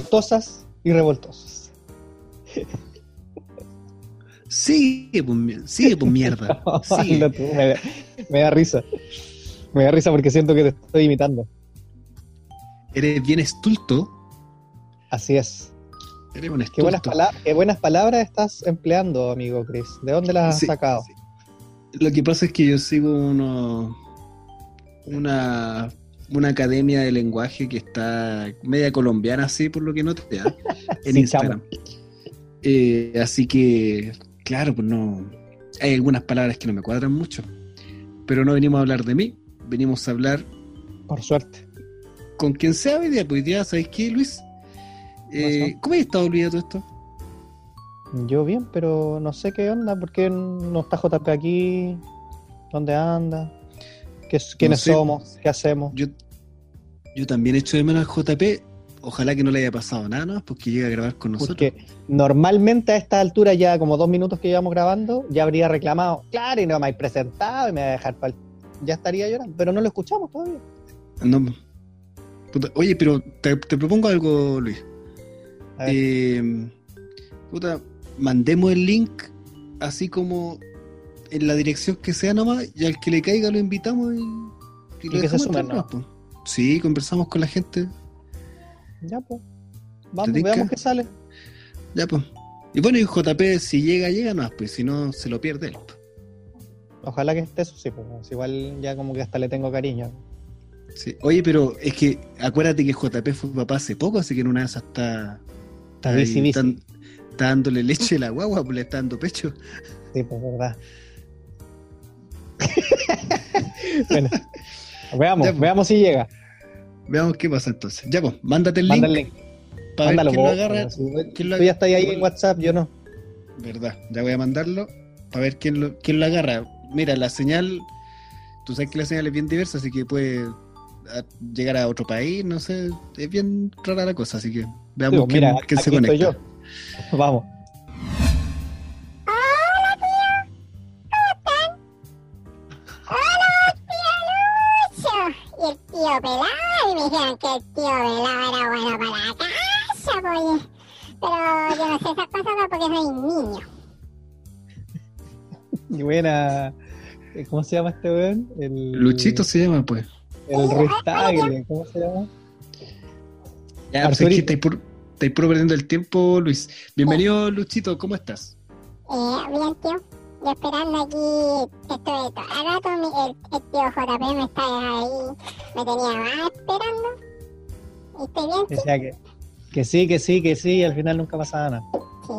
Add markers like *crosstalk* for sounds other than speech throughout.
revoltosas y revoltosos. Sigue, pues, sigue, pues, mierda. *laughs* Sigue. Hazlo tú, me, da- me da risa. Me da risa porque siento que te estoy imitando. Eres bien estulto. Así es. Eres un Qué buenas, estulto. pala- qué buenas palabras estás empleando, amigo Chris. ¿De dónde las has Sí, sacado? sí. Lo que pasa es que yo sigo uno, una, una academia de lenguaje que está media colombiana, así por lo que noté, ¿ah? *laughs* en Sí, Instagram. Eh, así que, claro, pues no. Hay algunas palabras que no me cuadran mucho. Pero no venimos a hablar de mí, venimos a hablar Por suerte. con quien sea hoy día. Pues hoy día, ¿sabes qué, Luis? Eh, ¿Cómo has estado olvidado todo esto? Yo bien, pero no sé qué onda. ¿Por qué no está JP aquí? ¿Dónde anda? ¿Qué, ¿Quiénes sé. somos? ¿Qué hacemos? Yo, yo también echo de menos al JP. Ojalá que no le haya pasado nada, ¿no? Porque llega a grabar con nosotros. Porque normalmente a esta altura, ya como dos minutos que llevamos grabando, ya habría reclamado, claro, y no me habéis presentado y me va a dejar pa'l-". Ya estaría llorando, pero no lo escuchamos todavía. No. Puta, oye, pero te, te propongo algo, Luis. Eh, puta, mandemos el link así como en la dirección que sea nomás y al que le caiga lo invitamos y, y lo que se sumen, ¿no? po. Sí, conversamos con la gente. ya pues. Vamos, veamos qué sale. Ya, pues. Y bueno, y JP, si llega, llega nomás, pues si no, se lo pierde él. Ojalá que esté eso, sí, pues. Igual ya como que hasta le tengo cariño. Sí. Oye, pero es que acuérdate que JP fue papá hace poco, así que en una de esas está. Está ahí, bici, bici. Está, está dándole leche a la guagua, pues le está dando pecho. Sí, pues verdad. *laughs* bueno, veamos, Ya, pues. veamos si llega. Veamos qué pasa entonces. Ya, pues, mándate el link el link. para ver Mándalo quién lo agarra. quién lo Tú ya estás ahí en WhatsApp, yo no. Verdad, ya voy a mandarlo para ver quién lo, quién lo agarra. Mira, la señal, tú sabes que la señal es bien diversa, así que puede a- llegar a otro país, no sé, es bien rara la cosa, así que veamos Digo, quién, mira, quién se conecta. yo. Vamos. Que el tío pelado era bueno para la casa, pues. Pero yo no sé esas cosas no, porque soy niño. *laughs* Y buena. eh, ¿Cómo se llama este weón? El, Luchito se llama, pues. El Ruiz Tagle, ¿cómo se llama? Ya, pues es que Arturito. estáis puro, estáis puro perdiendo el tiempo, Luis. Bienvenido, Luchito, ¿cómo estás? Eh, bien, tío. Yo esperando aquí, estoy todo el rato, mi- el, el tío JP me está ahí, me tenía más esperando. ¿Y estoy bien? Decía que, que sí, que sí, que sí, y al final nunca pasaba nada. Sí.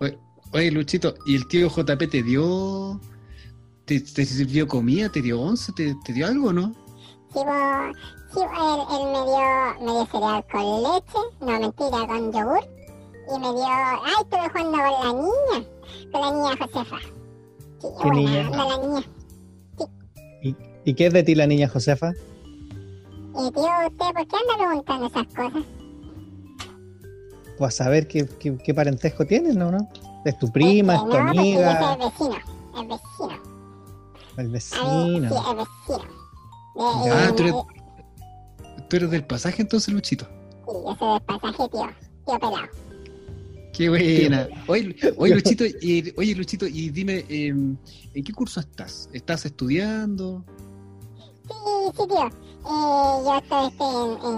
Oye, oye, Luchito, ¿y el tío JP te dio... ¿Te, te sirvió comida? ¿Te dio once? ¿Te, te dio algo, no? Sí, vos- sí, él, él me dio, me dio cereal con leche, no mentira, con yogur. Y me dio, ay, estuve jugando con la niña, con la niña Josefa. Sí, ¿Qué buena niña? la niña. ¿Y qué es de ti la niña Josefa? Y tío, ¿usted por qué anda preguntando esas cosas? Pues a saber qué, qué, qué parentesco tienes, ¿no? ¿no? ¿Es tu prima, es que tu no, ese amiga, es vecino, es vecino. el A mí, vecino? sí, es vecino. De- eh, Ah, tú eres- eh, ¿Tú eres del pasaje entonces, Luchito? Sí, yo soy del pasaje, tío. Tío pelado. Qué buena. Oye, oye, Luchito, y, oye, Luchito, y dime, eh, ¿en qué curso estás? ¿Estás estudiando? Sí, sí, tío. Eh, yo estoy, estoy en, en,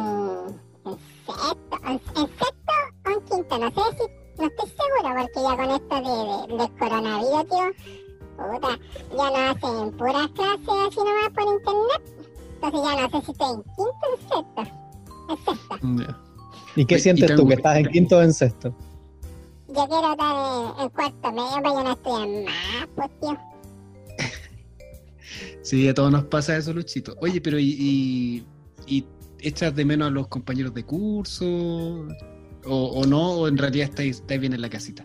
en sexto, en, en sexto o en quinto, no sé si, no estoy seguro, porque ya con esto de, de- del coronavirus, tío, puta, ya no hacen puras clases así nomás por internet. Entonces ya no sé si estoy en quinto o en sexto. En sexto. ¿Y qué sientes y tú, que estás en quinto o en sexto? Yo quiero estar en, en cuarto medio, pero yo no estoy más, pues, tío. Sí, a todos nos pasa eso, Luchito. Oye, pero ¿y, y, y echas de menos a los compañeros de curso? ¿O, o no? ¿O en realidad estáis, estáis bien en la casita?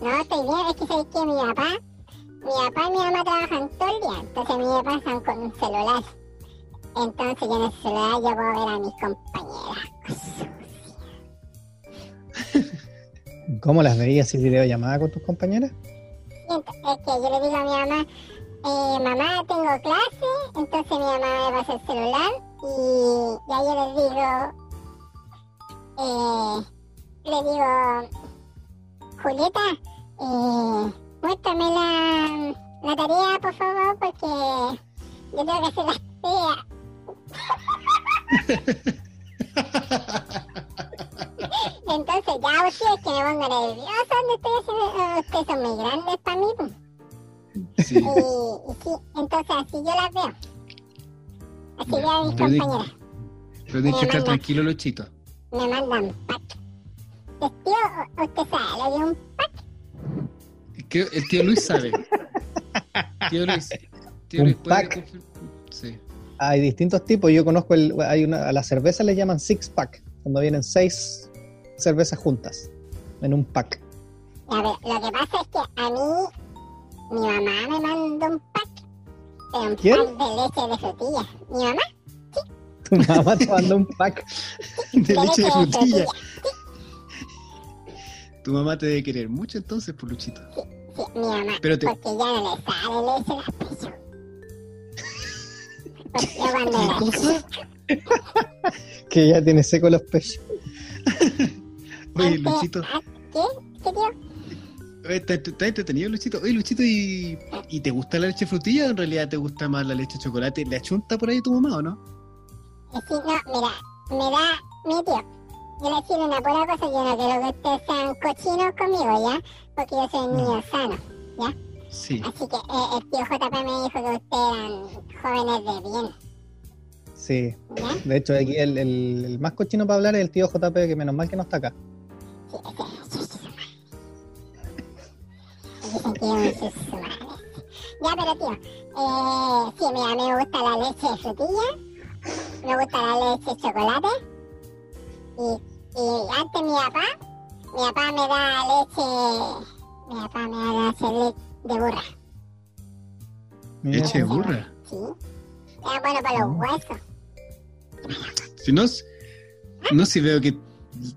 No, estoy bien, es que sabéis que mi papá, mi papá y mi mamá trabajan todo el día, entonces mi papá están con un celular. Entonces yo en el celular yo puedo ver a mis compañeras. *laughs* ¿Cómo las veías si videollamada con tus compañeras? Es que yo le digo a mi mamá, eh, mamá, tengo clase, entonces mi mamá me pasa el celular y, y ahí yo les digo, eh, le digo, Julieta, eh, muéstrame la, la tarea, por favor, porque yo tengo que hacer la tarea. *laughs* Entonces ya ustedes que me pongo nerviosa donde estoy haciendo, ustedes son muy grandes para mí. pues. Sí. Y, y sí, entonces así yo las veo. Así veo a mis pero compañeras. Pero tienes que estar tranquilo, Luchito. Me mandan pack. Pues, tío, ¿usted sabe que es un pack? El tío Luis sabe. Tío Luis. Tío Un Luis puede pack. Sí. Hay distintos tipos. Yo conozco el, hay una, a la cerveza le llaman six pack, cuando vienen seis cervezas juntas en un pack. A ver, lo que pasa es que a mí, mi mamá me mandó un pack. Pero un ¿Quién? pack de leche de frutilla. Mi mamá, Tu mamá te mandó un pack. De de leche de frutilla. frutilla. Tu mamá te debe querer mucho entonces, por Luchito. Sí, mi mamá. Pero te- Porque ya no le sale leche yo cuando ¿Qué era cosa? *laughs* Que ya tiene seco los pechos. *laughs* Oye, Luchito. ¿Qué? ¿Qué tío? Oye, ¿Está, está entretenido, Luchito? Oye, Luchito, ¿y, ¿y te gusta la leche frutilla o en realidad te gusta más la leche de chocolate? ¿Le achunta por ahí tu mamá o no? Eh, Sí, no, mira, me da mi tío. Yo le decía una pura cosa, yo no quiero que ustedes sean cochinos conmigo, ¿ya? Porque yo soy niño sano. Sí. Así que eh, el tío JP me dijo que ustedes eran jóvenes de bien, Sí. ¿ya? De hecho, aquí el, el- el más cochino para hablar es el tío JP, que menos mal que no está acá. Ya, pero tío, eh, sí, mira, me gusta la leche de frutilla, me gusta la leche de chocolate, y, y antes mi papá, mi papá me da leche, mi papá me da leche de, de burra, Leche de burra. ¿sí? Es bueno para los huesos. Si no, no si veo que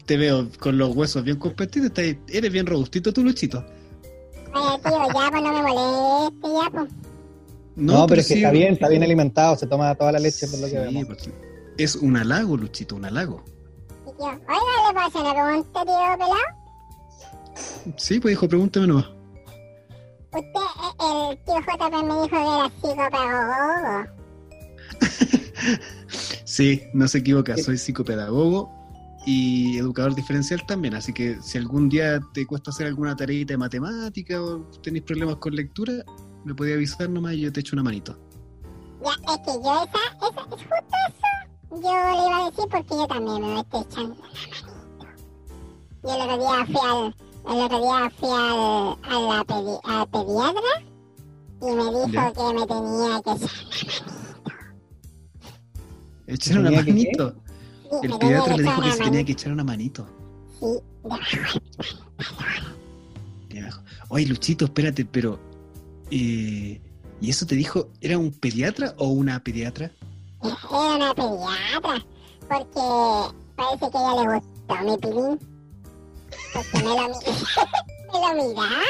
te veo con los huesos bien competidos, estás- eres bien robustito tú, Luchito. Oye, tío, ya, pues no me moleste, ya, pues. No, pero, es que sí- está bien, está bien alimentado, se toma toda la leche por lo que Sí, vemos. pues, es un halago, Luchito, un halago. Y tío, oiga, ¿le puedo hacer una pregunta, tío pelado? Sí, pues hijo, pregúntame nomás. Usted, el tío JP me dijo que era psicopedagogo. *laughs* Sí, no se equivoca, Sí. soy psicopedagogo y educador diferencial también, así que si algún día te cuesta hacer alguna tareita de matemática o tenéis problemas con lectura, me podía avisar nomás y yo te echo una manito. Ya, es que yo esa, esa, es justo eso. Yo le iba a decir porque yo también me estoy echando una manito. Yo el otro día fui al, el otro día fui al, a la pedi- al pediatra y me dijo Ya. que me tenía que echar Echar una ¿Tenía que qué? manito. El me pediatra le dijo que se tenía que echar una manito. Sí, me Oye, Luchito, espérate, pero... eh, ¿Y eso te dijo, era un pediatra o una pediatra? Era una pediatra porque parece que a ella le gustó mi pilín. Porque me lo, mi- *laughs* me lo miraba,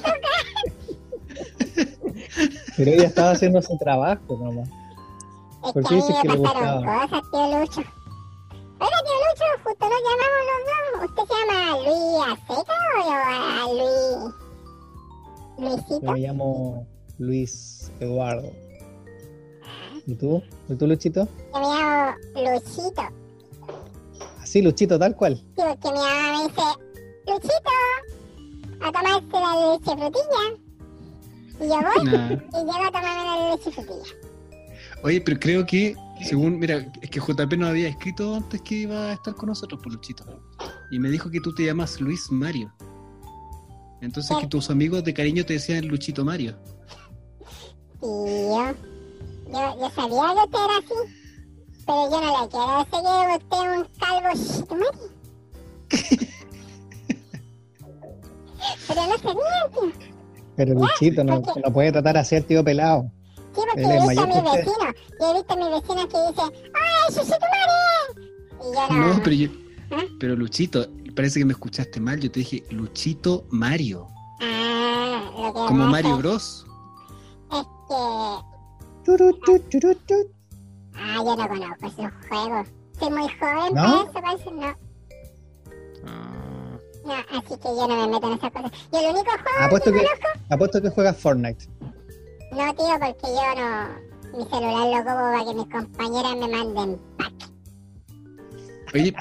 mira. Pero ella estaba haciendo su trabajo nomás. Es ¿Por que a mí dices me que le pasaron cosas, tío Lucho. Oiga, tío Lucho, justo nos llamamos los dos. ¿Usted se llama Luis Aceca o yo a Luis... Yo Luisito? me llamo Luis Eduardo. ¿Y tú? ¿Y tú, Luchito? Yo me llamo Luchito. Así, Luchito, tal cual. Sí, porque mi mamá me dice, Luchito, a tomarse la leche frutilla. Y yo voy Nah. y llego a tomarme la leche frutilla. Oye, pero creo que, según, mira, es que JP nos había escrito antes que iba a estar con nosotros, por Luchito. Y me dijo que tú te llamas Luis Mario. Entonces que tus amigos de cariño te decían Luchito Mario. Y yo, yo, yo sabía que usted era así, pero yo no le quiero decir que usted es un calvo shitumari. *laughs* pero no sabía, tío. Pero Luchito no, no puede tratar así al tío pelado. Sí, porque he visto a usted. vecinos. Yo he visto a mis vecinos que dicen, ¡Ay, shitumari! Y yo no. No, pero yo, ¿Ah? pero Luchito, parece que me escuchaste mal. Yo te dije Luchito Mario, Ah, lo que como pasa Mario Bros. Es que. Ah, yo no conozco esos juegos. Soy muy joven ¿No? para eso, parece, no. No, así que yo no me meto en esas cosas. Yo el único juego Apuesto que que, conozco, apuesto que juegas Fortnite. No tío, porque yo no, mi celular lo ocupo para que mis compañeras me manden pack. Oye,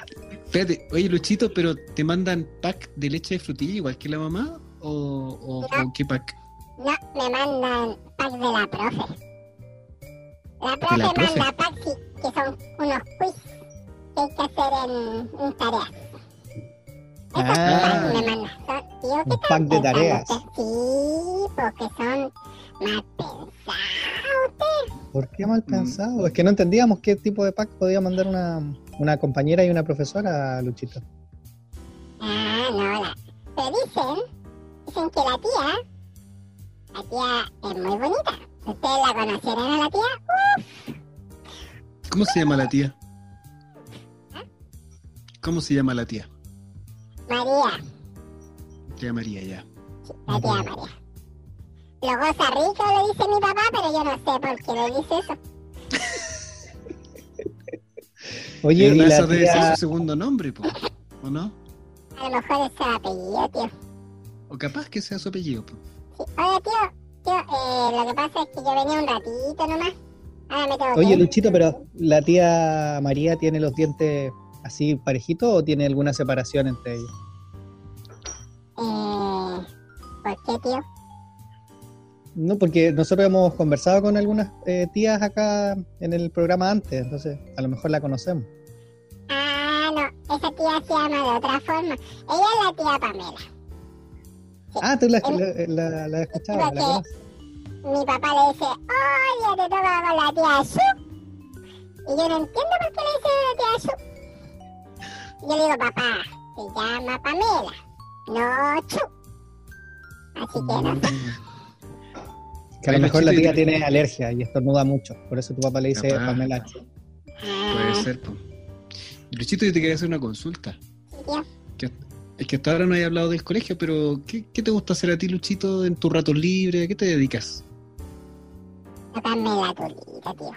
espérate, oye Luchito, pero ¿te mandan pack de leche de frutilla igual que la mamá? ¿O, o, o qué pack? No, me mandan pack de la profe. La profe, la profe? manda pack sí, que son unos quiz que hay que hacer en, en tareas. Esos Ah. packs me mandan. Son, tío, ¿qué pack de tareas. Sí, porque son más pensados usted. ¿Por qué mal pensado? Es que no entendíamos qué tipo de pack podía mandar una, una compañera y una profesora, Luchito. Ah, no, la... Pero dicen, dicen que la tía, la tía es muy bonita. ¿Ustedes la conocieron a la tía? ¿Cómo se llama la tía? ¿Cómo se llama la tía? María, Tía María, ya. la tía María. Lo goza rico, le dice mi papá, pero yo no sé por qué le dice eso. *laughs* Oye, y la debe ser su segundo nombre, po, ¿o no? A lo mejor es su apellido, tío. O capaz que sea su apellido. po. Sí. Oye, tío, tío, eh, lo que pasa es que yo venía un ratito nomás. Ahora me tengo que Oye. Luchito, pero ¿la tía María tiene los dientes así parejitos o tiene alguna separación entre ellos? Eh, ¿Por qué, tío? No, porque nosotros hemos conversado con algunas eh, tías acá en el programa antes, entonces a lo mejor la conocemos. Ah, no, esa tía se llama de otra forma. Ella es la tía Pamela. Ah, tú la, la, la- la has escuchado, la conoces. mi papá le dice, oye, te toca con la tía Shu. Y yo no entiendo por qué le dice la tía Shu. Yo le digo, papá, se llama Pamela, no Chu. Así que no sé. Que a lo mejor la tía tiene alergia y estornuda mucho, por eso tu papá le dice Capaz. Pamela. Puede Ah, ser, po. Luchito, yo te quería hacer una consulta. Que- Es que hasta ahora no he hablado del colegio, pero ¿qué, qué te gusta hacer a ti, Luchito, en tu rato libre? ¿A qué te dedicas? Tocarme la tulita, tío.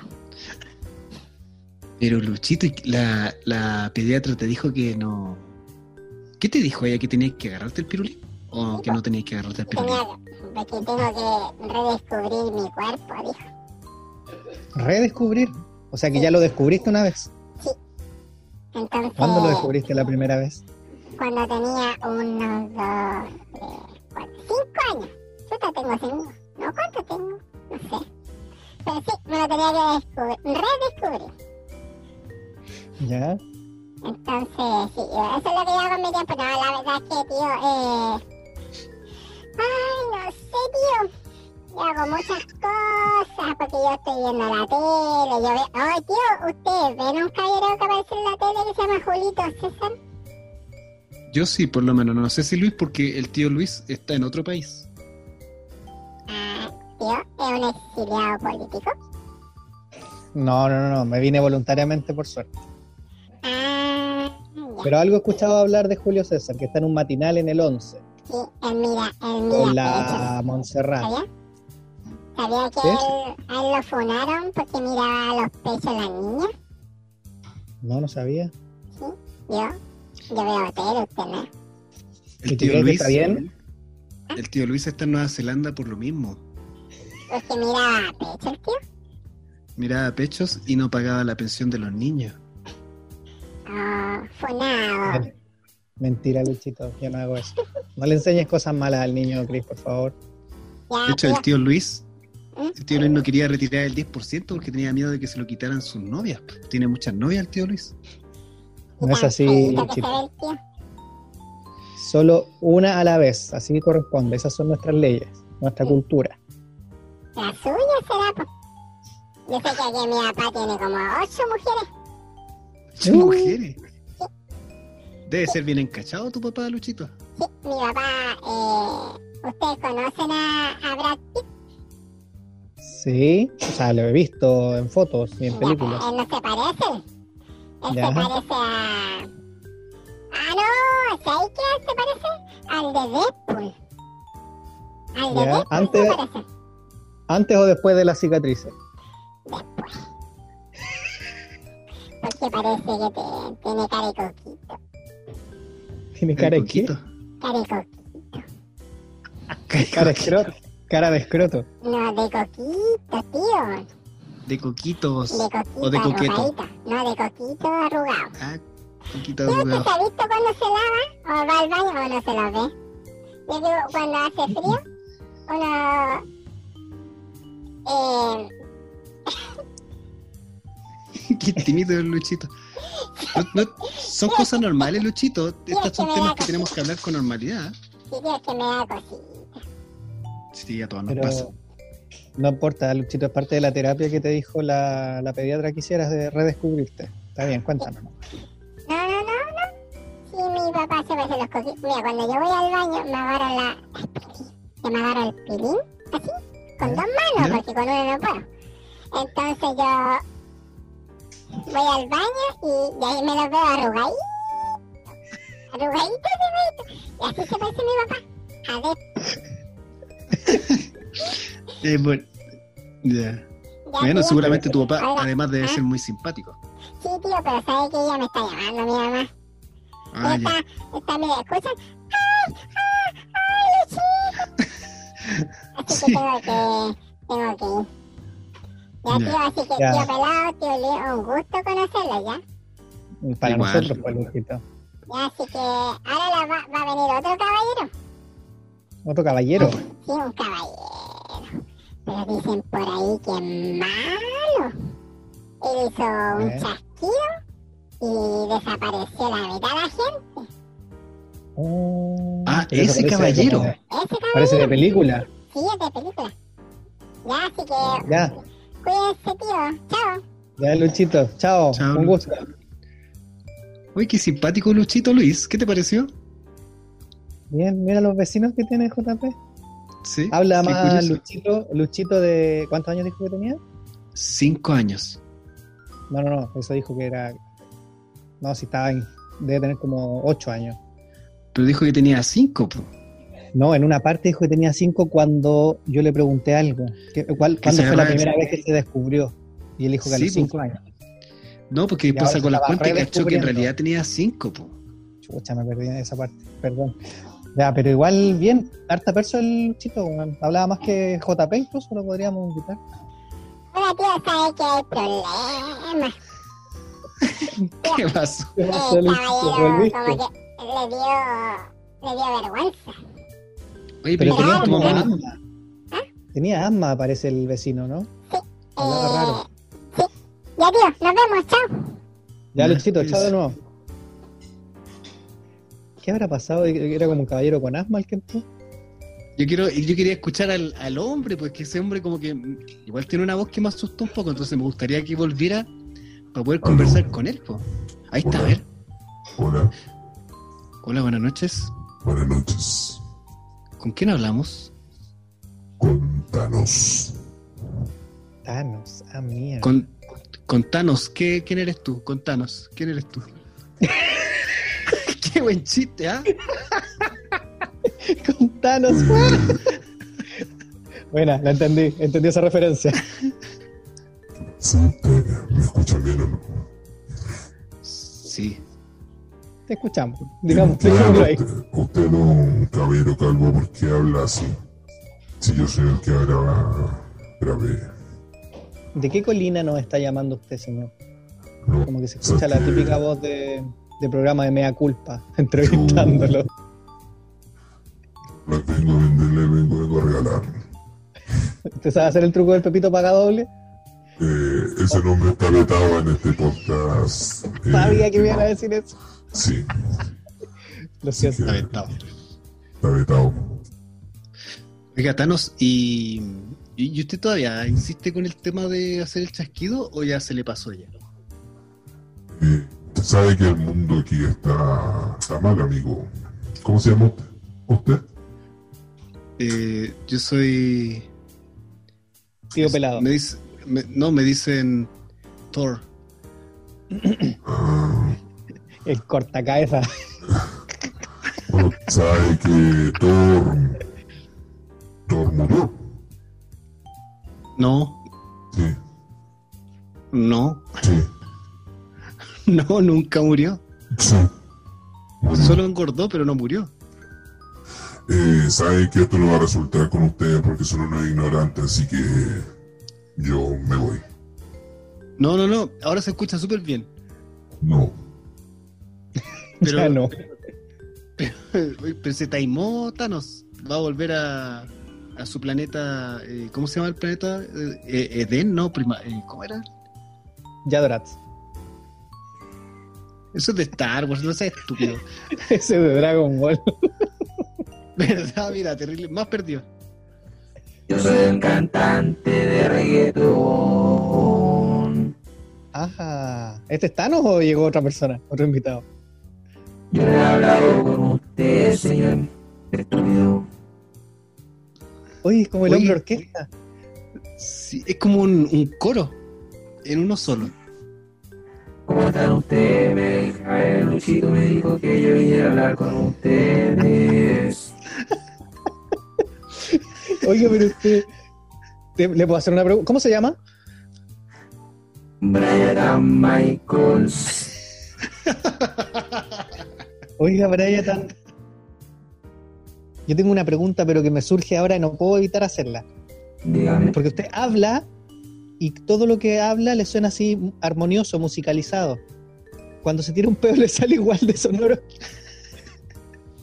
Pero Luchito, ¿y la, la pediatra te dijo que no... ¿Qué te dijo ella? ¿Que tenías que agarrarte el pirulín? ¿O que no tenías que agarrarte el pirulín? Porque tengo que redescubrir mi cuerpo, dijo. Redescubrir. O sea que ya lo descubriste una vez. Entonces, ¿Cuándo lo descubriste la primera vez? cuando tenía unos dos, tres, cuatro, cinco años. Yo te tengo cinco. ¿No? ¿Cuánto tengo? No sé. Pero sí, me lo tenía que descubrir, redescubrir. Ya. Entonces, sí, eso es lo que yo hago en mi tiempo. No, la verdad es que, tío, eh... Ay, no sé, tío. Yo hago muchas cosas porque yo estoy viendo la tele. Yo veo... Ay, tío, ¿ustedes ven un caballero que aparece en la tele que se llama Julito César? Yo sí, por lo menos. No sé si Luis, porque el tío Luis está en otro país. Ah, tío, es un exiliado político. No, no, no, no, me vine voluntariamente por suerte. Ah, ya. Pero algo he escuchado hablar de Julio César, que está en un matinal en el 11, Sí, él mira, él con mira la pechos. Montserrat. ¿Sabía? ¿Sabía que ¿Sí? él, lo funaron porque miraba los pechos de las niñas? No, no sabía. Yo, yo veo tele, usted no. ¿Y El tío Luis... está bien? El tío Luis está en Nueva Zelanda por lo mismo. Porque miraba pechos, tío. Miraba pechos y no pagaba la pensión de los niños. Oh, funado. Men- Mentira, Luchito, yo no hago eso. No le enseñes cosas malas al niño, Chris, por favor. De hecho, el tío. Luis, ¿Mm? el tío Luis no quería retirar el 10% porque tenía miedo de que se lo quitaran sus novias. Tiene muchas novias el tío Luis. No es así, que Luchito. Solo una a la vez, así corresponde. Esas son nuestras leyes, nuestra cultura. La suya será, po. Yo sé que aquí mi papá tiene como ocho mujeres. Son Uh. mujeres. Debe ser bien encachado tu papá, Luchito. Sí, mi papá, eh, ¿ustedes conocen a, a Brad Pitt? Sí, o sea, lo he visto en fotos y en Ya, películas. Él no se parece. Él Ya. se parece a... Ah, no, ¿sabes qué él se parece? Al de Deadpool. Al de Ya, Deadpool antes- se parece. ¿Antes o después de las cicatrices? Después. *laughs* Porque parece que te- tiene cara de coquito. ¿Tiene cara de qué? Coquito. Carico. *laughs* Cara de escroto. Cara de escroto. No, de coquito, tío. De coquitos. De coquito o de coqueto. arrugadita. No, de coquito arrugado. Ah, coquito ¿Sí usted arrugado. se ha visto cuando se lava? ¿O va al baño o no se lo ve? Yo digo, cuando hace frío, uno... Eh, *laughs* Qué tímido el Luchito. No- no- son cosas normales, Luchito. Estos son temas que tenemos que hablar con normalidad. sí, es que me da cosita. Sí, a todos nos pasa. No importa, Luchito, es parte de la terapia que te dijo la, la pediatra que hicieras de redescubrirte. Está bien, cuéntanos. No, no, no, no. Sí, mi papá se parece los coquitos. Mira, cuando yo voy al baño, me agarro la... el pilín. Yo me agarro el pilín, así, con dos manos, ¿Ya? porque con uno no puedo. Entonces yo voy al baño y, y ahí me los veo arrugaditos. Arrugaditos, arrugaditos. Y así se parece mi papá. A ver, *laughs* Eh, bueno, ya. ya, Bueno, tío. seguramente tu papá, además debe ¿ah? ser muy simpático. Sí, tío, pero sabe que ella me está llamando, mi mamá. Ah, está, está, mira, escuchan. ¡Ay, ay, ay, Luchito! *laughs* Así que tengo que, tengo que ir. Ya, tío, así que, Ya. tío pelado, tío Leo, un gusto conocerlo, ¿ya? Para Igual. nosotros, pues. Ya, así que ahora la va, va a venir otro caballero. Otro caballero. Sí, un caballero. Pero dicen por ahí que es malo. Él hizo un ¿Eh? chasquido y desapareció la mitad de la gente. Oh, Ah, ese parece caballero. Ese caballero. Parece de película. Sí, es de película. Ya, así que Ya, cuídense, tío. Chao. ya, Luchito. Chao. Chao, Un gusto. Uy, qué simpático Luchito Luis. ¿Qué te pareció? Bien, mira los vecinos que tiene JP. Sí. Habla qué más curioso. Luchito, Luchito de. ¿Cuántos años dijo que tenía? Cinco años. No, no, no. Eso dijo que era. No, si estaba en. Debe tener como ocho años. Pero dijo que tenía cinco. po. No, en una parte dijo que tenía cinco cuando yo le pregunté algo. ¿Qué- cuál- ¿Cuándo fue la primera vez que se descubrió? Y él dijo que a Sí, los pues. cinco años. No, porque Y sacó se la cuenta y cachó que en realidad tenía cinco. po. Chucha, me perdí en esa parte, perdón. Ya, pero igual bien, harta perso el weón. hablaba más que JP incluso, lo podríamos invitar. Hola, tío, sabe que hay problemas. *laughs* ¿Qué pasó? ¿Qué El pasó, caballero como que le dio, le dio vergüenza. Oye, Pero pero ¿por qué tenía como asma. Tenía asma, parece el vecino, ¿no? Hablaba Eh, raro. Sí. Ya, tío, nos vemos, chao. Ya, Luchito, pues. chao de nuevo. ¿Qué habrá pasado? ¿Era como un caballero con asma el que entró? Yo quiero, yo quería escuchar al, al hombre, porque ese hombre como que igual tiene una voz que me asustó un poco, entonces me gustaría que volviera para poder conversar con él. po. Ahí está, a ver. Hola, Hola, buenas noches. buenas noches. ¿Con quién hablamos? Con Thanos. Thanos, ah, mierda. Con, con Thanos. ¿Qué, ¿Quién eres tú? Contanos. ¿Quién eres tú? *laughs* Qué buen chiste, ¿ah? *laughs* Con Thanos. Buena, la entendí, entendí esa referencia. ¿Sí? ¿Usted ¿Me escuchan bien o no? Sí. Te escuchamos. Digamos, usted, usted no es un calvo porque habla así. Si yo soy el que graba, grabé. ¿De qué colina nos está llamando usted, señor? No, Como que se escucha la típica voz de, de programa de Mea Culpa, *laughs* entrevistándolo. No vengo a venderle, vengo, vengo a regalar. ¿Usted sabe hacer el truco del Pepito paga doble? Eh, ese nombre está vetado en este podcast. Eh, Sabía que iban a decir eso. Sí, Lo siento. que Aventado. está vetado. Oiga, Thanos, ¿y, ¿y usted todavía insiste con el tema de hacer el chasquido o ya se le pasó ya? Eh, usted sabe que el mundo aquí está, está mal, amigo. ¿Cómo se llama usted? ¿Usted? Eh, yo soy... Tío pelado. Me dice, me- no, me dicen Thor. Ah, El cortacabeza. bueno, sabe que Thor. Thor murió. No, Sí, no, sí, *laughs* no, nunca murió. sí. Murió. Solo engordó, pero no murió. Eh, sabe que esto no va a resultar con ustedes porque son unos ignorantes, así que yo me voy. No, no, no. Ahora se escucha súper bien. No, Pero, Ya no. Pero, *laughs* pero se taimó Thanos. Va a volver a, a su planeta. eh, ¿Cómo se llama el planeta? Eh, eh, Edén, ¿no? Prima, eh, ¿Cómo era? Yadorats. Eso es de Star Wars, no seas estúpido. *laughs* Ese de Dragon Ball. *laughs* ¿Verdad? Mira, terrible. Más perdido. Yo soy un cantante de reggaetón. Ajá. ¿Este es Thanos o llegó otra persona? Otro invitado. Yo he hablado con usted, señor estúpido. Oye, es como el Oye, hombre orquesta. Sí, es como un, un coro. En uno solo. ¿Cómo están ustedes? Me dijo, eh, Luchito me dijo que yo viniera a hablar con ustedes. *laughs* Oye, pero usted. ¿te- ¿Le puedo hacer una pregunta? ¿Cómo se llama? Brian Michaels. *laughs* Oiga, Brian. tan- Yo tengo una pregunta, pero que me surge ahora y no puedo evitar hacerla. Dígame. Porque usted habla y todo lo que habla le suena así armonioso, musicalizado. Cuando se tira un pedo *laughs* le sale igual de sonoro.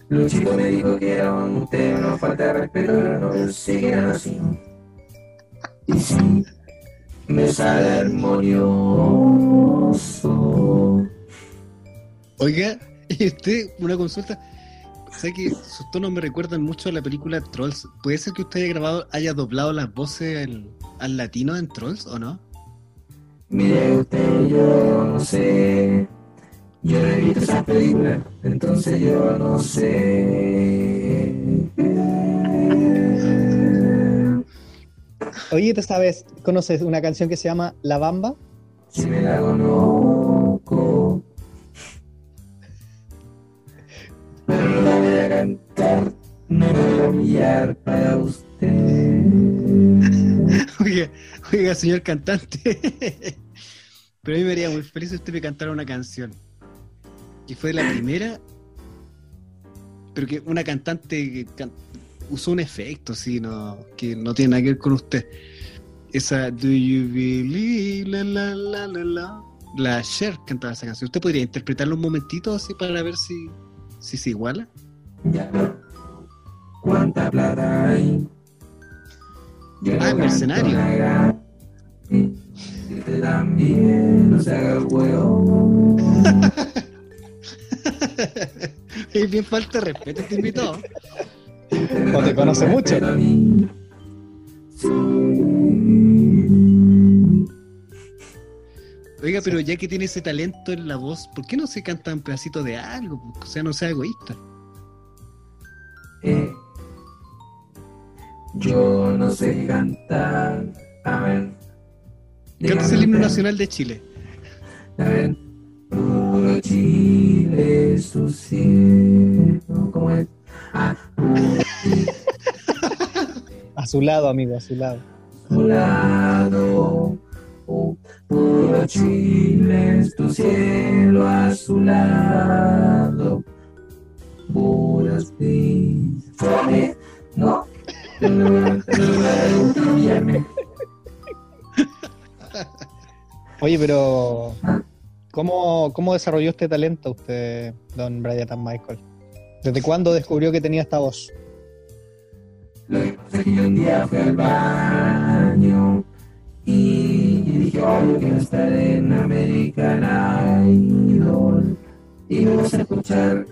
Luchito me dijo que eran ustedes una falta de respeto, pero no pensé que eran así. Y sí, me sale armonioso. Oiga, *laughs* y usted, una consulta. Sé que sus tonos me recuerdan mucho a la película Trolls. ¿Puede ser que usted haya grabado, haya doblado las voces al, al latino en Trolls o no? Mire usted, yo no sé. Yo no he visto esas películas, entonces yo no sé. Oye, ¿tú sabes, conoces una canción que se llama La Bamba? Si me la conozco. Pero a. Oiga, oiga, señor cantante. *laughs* Pero a mí me haría muy feliz si usted me cantara una canción. Que fue la primera. Pero que una cantante que usó un efecto, sí, que no tiene nada que ver con usted. Esa Do You Believe? La, la, la, la, la. La Cher cantaba esa canción. ¿Usted podría interpretarla un momentito así para ver si, si se iguala? Ya. ¿Cuánta plata hay? Yo Ah, no mercenario. usted también no se haga el huevo. *laughs* Es bien falta de respeto este invitado. O te conoce mucho. Oiga, pero ya que tiene ese talento en la voz, ¿por qué no se canta un pedacito de algo? O sea, no sea egoísta. Eh, yo no sé cantar. A ver. Cántese el himno nacional de Chile. A ver. Puro Chile es tu cielo. ¿Cómo es? Ah, *laughs* A su lado, amigo, a su lado. tu lado. Puro Chile es tu cielo azulado. Puras. No. No, no, Oye, pero ¿cómo, ¿cómo desarrolló este talento usted, don Brian Michael? ¿Desde cuándo descubrió que tenía esta voz? Lo que pasa es que yo un día fui al baño y quiero estar en American Idol. Y puse a escuchar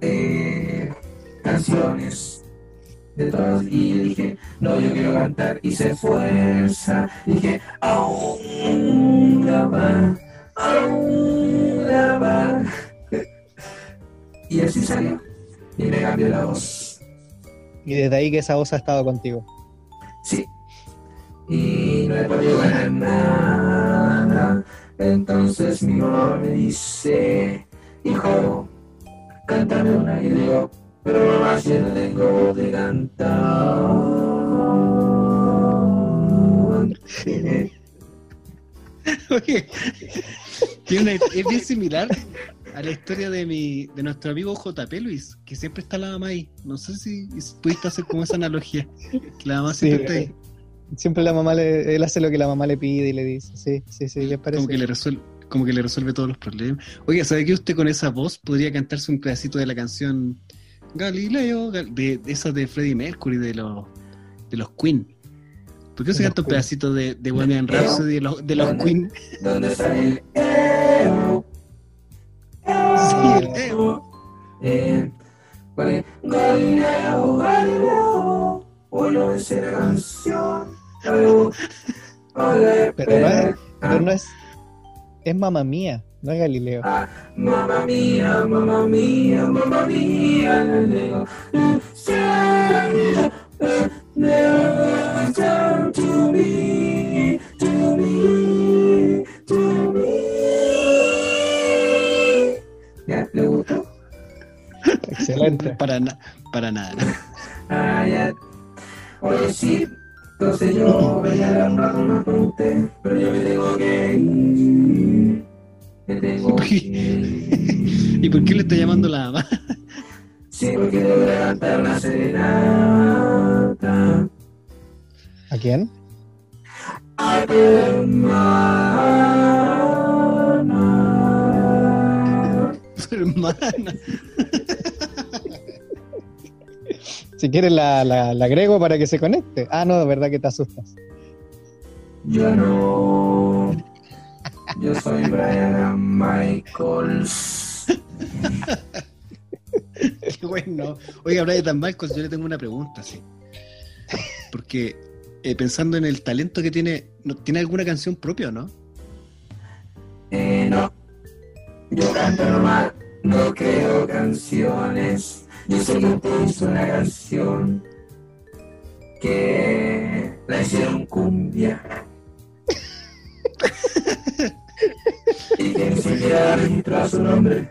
eh, canciones de todas y dije, no, yo quiero cantar. Hice fuerza, dije, aún la va, aún la *laughs* va. Y así salió. Y me cambió la voz. Y desde ahí que esa voz ha estado contigo. Sí. Y podido ganar nada. Entonces mi mamá me dice, hijo, cántame una. Y digo, pero mamá, si no tengo voz de cantar. *laughs* Oye, una- es bien similar a la historia de mi de nuestro amigo JP Luis, que siempre está la mamá ahí. No sé si pudiste hacer como esa analogía. Que la mamá Sí, siempre está ahí. Siempre la mamá le, él hace lo que la mamá le pide y le dice. Sí, sí, sí, le parece. Como que le resuelve, como que le resuelve todos los problemas. Oiga, ¿sabe que usted con esa voz podría cantarse un pedacito de la canción Galileo, Gal- de, de esa de Freddie Mercury, de los de los Queen? ¿Por qué no se canta un Queen. pedacito de, de Bohemian Rhapsody de los, de los Queen? ¿Dónde está el eo? Sí, el Eo. Eh. Galileo, Galileo, hoy no es la canción. Pero no es, pero no es. Es mamá mía, no es Galileo. Ah, Mamma mía, mamma mía, mamma mía, Galileo. Send the down to me, to me, to me. ¿Ya? ¿Le gustó? Excelente. Para, na- para nada. Ah, ya. Oye, sí. Entonces yo venía a hablar más con usted, pero yo me tengo que ir. Me tengo que ir. ¿Y por qué le está llamando la mamá? Sí, porque tengo que cantar una serenata. ¿A quién? a tu hermana. Su *laughs* hermana. Si quieres la, la, la agrego para que se conecte. Ah, no, de verdad que te asustas. Yo no. Yo soy Brian Michaels. *laughs* Qué bueno. Oiga, Brian Michaels, yo le tengo una pregunta, sí. Porque eh, pensando en el talento que tiene, ¿no- ¿tiene alguna canción propia o no? Eh, no. Yo canto normal, no creo canciones. Yo usted hizo una canción que la hicieron cumbia. *laughs* y que ni siquiera su nombre.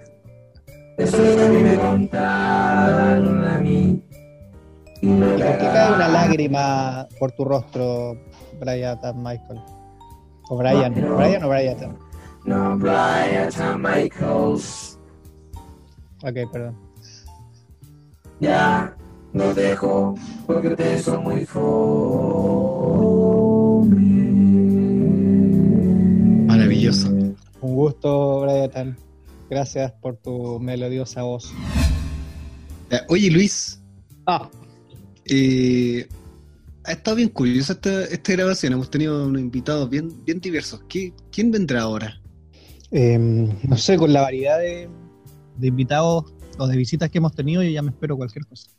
Eso es lo que a mí me contaron a mí. Y me ¿Y por qué cae una lágrima por tu rostro, Brian Michael? O Brian, No, Brian o Brian. No, Brian Michaels. Ok, perdón. Ya los dejo porque ustedes son muy fome. Maravilloso. Un gusto, Brian. Gracias por tu melodiosa voz. Oye, Luis, Ah, eh, ha estado bien curiosa esta, esta grabación. Hemos tenido unos invitados bien, bien diversos. ¿Qué- ¿Quién vendrá ahora? em, no sé, con la variedad de, de invitados o de visitas que hemos tenido, yo ya me espero cualquier cosa.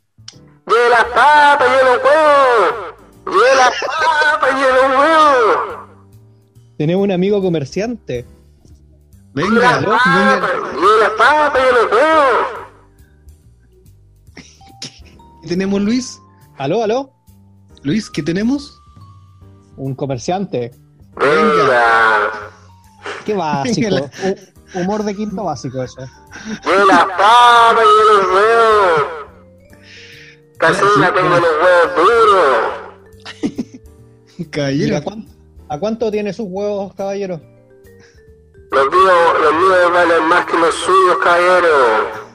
¡Lleve las papas, lleve los huevos! ¡Lleve las papas, lleve los huevos! Tenemos un amigo comerciante. ¡Lleve Venga, las papas, lleve las papas, lleve los huevos! ¿Qué tenemos, Luis? ¿Aló, aló? Luis, ¿qué tenemos? Un comerciante. ¡Venga! Qué básico. *laughs* Humor de quinto básico eso. ¡Lleve las papas, lleve los huevos! Casina, tengo los huevos duros. *laughs* Caballero. ¿A cuánto, ¿A cuánto tiene sus huevos, caballero? Los míos, los míos valen más que los suyos, caballero.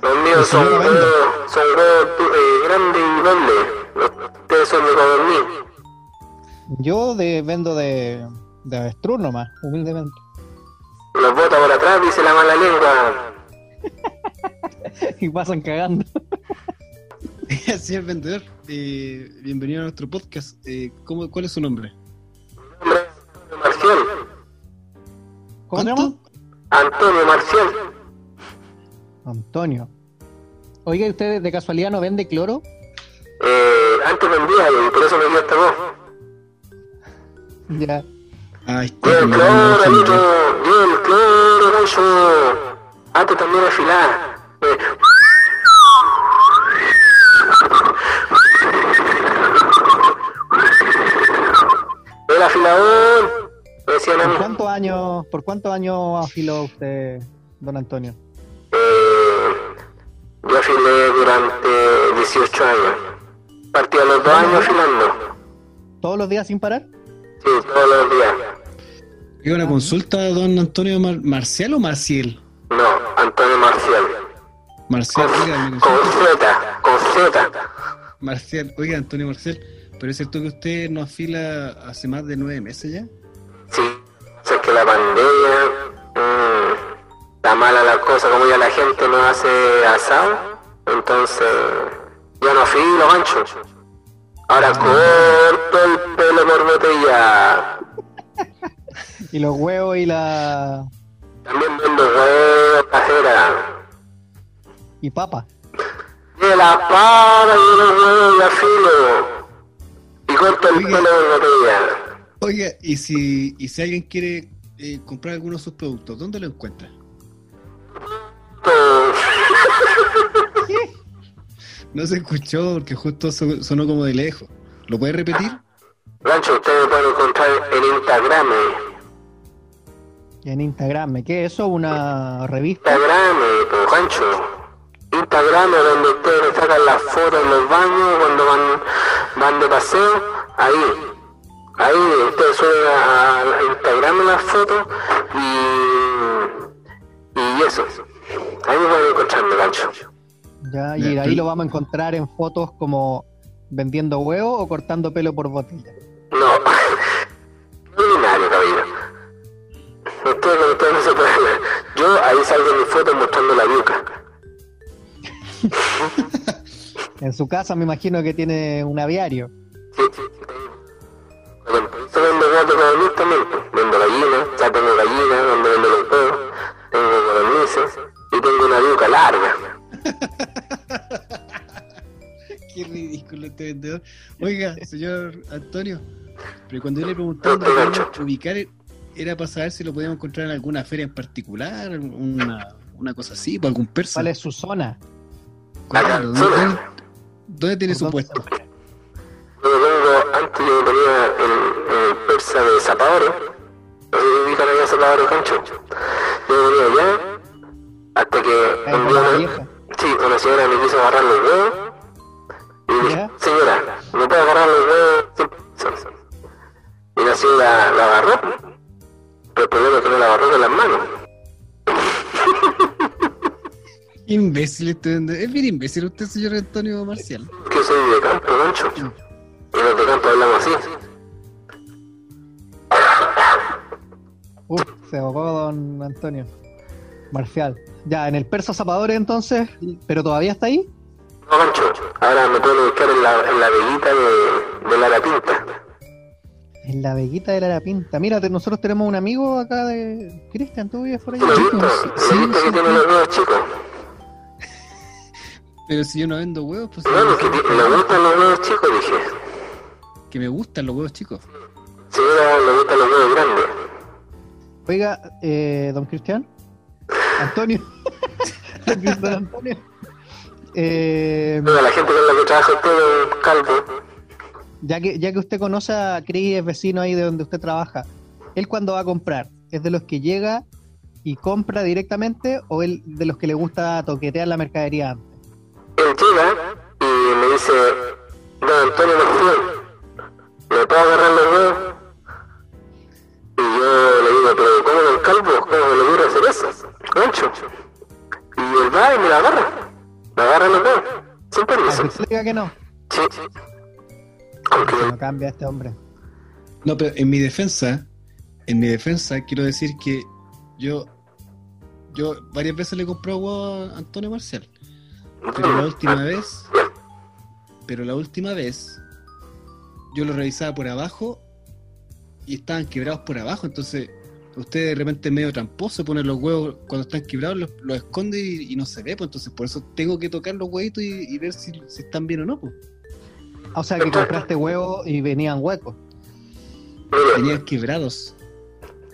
Los míos son huevos, son huevos eh, grandes y grandes. Los- Ustedes son de dormir. Yo de, vendo de, de avestruz nomás, humildemente. Los bota por atrás, dice la mala lengua. *laughs* y pasan cagando. *laughs* Señor vendedor, eh, bienvenido a nuestro podcast. Eh, ¿cómo, ¿Cuál es su nombre? Hombre, Antonio Marcial. ¿Cómo se ¿Cuánto? llama? Antonio Marcial. Antonio. Oiga, ¿y ¿usted de casualidad no vende cloro? Eh, antes vendía y por eso me dio esta voz. Ya. Está. Bien, me cloro, mandó. Bien, cloro, Gancho. Antes también afilada. El afilador. ¿Por cuántos años, por cuántos años afiló usted, don Antonio? Eh, yo afilé durante 18 años. Partí a los dos años afilando. ¿Todos los días sin parar? Sí, todos los días. Oiga, una consulta, don Antonio Mar- Marcial o Marciel. No, Antonio Marcial. Marcial, oiga, Con. Z, con Z. Marcial, oiga, Antonio Marcial, pero es cierto que usted no afila hace más de nueve meses ya. Sí, o sea, es que la pandemia mm, está mala la cosa, como ya la gente no hace asado, entonces ya no afilo, gancho. Ahora corto el pelo por botella. *laughs* Y los huevos y la. También vendo huevos, cajera. Y papa. De la para y los huevos y corto el pelo por botella. Oiga, y si, y si alguien quiere eh, comprar alguno de sus productos, ¿dónde lo encuentra? *laughs* No se escuchó porque justo so- sonó como de lejos. ¿Lo puede repetir? Gancho, usted me puede encontrar en Instagram. Y en Instagram, ¿qué es eso? ¿Una revista? Instagram, pues. Instagram es donde ustedes sacan las fotos en los baños cuando van, van de paseo. Ahí. Ahí ustedes suben a, a Instagram las fotos y, y eso. Ahí me pueden encontrarme, gancho. Ya, Ya, y ahí lo vamos a encontrar en fotos como vendiendo huevos o cortando pelo por botella. No. *laughs* Ordinario, caballero. Usted con usted no se puede ver. Yo ahí salgo en mi foto mostrando la yuca. *laughs* En su casa me imagino que tiene un aviario. Sí, sí, sí. Bueno, Yo vendo gato codorniz también. pues. Vendo gallinas, sea, tengo gallinas donde vendo los huevos, tengo codornices y tengo una yuca larga. *laughs* Qué ridículo este vendedor. Oiga, señor Antonio, pero cuando yo le preguntaba No, dónde no, podíamos ubicar, era para saber si lo podíamos encontrar en alguna feria en particular, una, una cosa así, por algún persa. ¿Cuál es su zona? ¿Dónde, dónde- dónde tiene su ¿Por dónde puesto? Yo antes yo me ponía en, el persa de zapadores. No sé si ubican allá zapadores, cancho. Yo me ponía allá hasta que Ahí un con día. Sí, una señora me quiso agarrar los huevos. Y dije, señora, ¿me puede agarrar los huevos sin permiso?" Y la señora la agarró. Pero el problema es que no la agarró con las manos. Imbécil este. Es bien imbécil usted, señor Antonio Marcial. Que soy de campo, gancho. Y los de campo hablamos así. Uf, se ahogó don Antonio. Marcial. Ya, en el persa zapadores entonces, pero todavía está ahí. No, gancho. Ahora me pueden buscar en la, en la veguita de, de la pinta. En la veguita de la Pinta. Mira, te- nosotros tenemos un amigo acá de. Cristian, ¿tú vives por ahí? Sí, ¿Lo sí, sí, tiene sí. Pero si yo no vendo huevos, pues Bueno, que ti- le gustan los huevos chicos, dije. que me gustan los huevos chicos. Señora, le gustan los huevos grandes. Oiga, eh, don Cristian. Antonio. *laughs* Don Cristian Antonio. Eh, Oiga, la gente con la que trabaja usted es calvo. ya, que, ya que usted conoce a Cris, es vecino ahí de donde usted trabaja, él cuando va a comprar, ¿es de los que llega y compra directamente o él de los que le gusta toquetear la mercadería antes? Él llega y me dice, don Antonio Marcial, ¿me puedo agarrar los huevos? Y yo le digo, pero ¿cómo don calvo? ¿Cómo me le ocurre hacer eso? Gancho. Y él va y me la agarra. Me agarra los huevos. Sin permiso. Usted diga que no, Sí. Aunque que no cambia este hombre. No, pero en mi defensa, en mi defensa quiero decir que yo, yo varias veces le he comprado huevos a Antonio Marcial. Pero la última vez, pero la última vez, yo lo revisaba por abajo y estaban quebrados por abajo. Entonces, usted de repente es medio tramposo, pone los huevos cuando están quebrados, los, los esconde y, y no se ve. Pues entonces, por eso tengo que tocar los huevitos y, y ver si, si están bien o no. Pues. O sea que compraste huevos y venían huecos. Venían quebrados.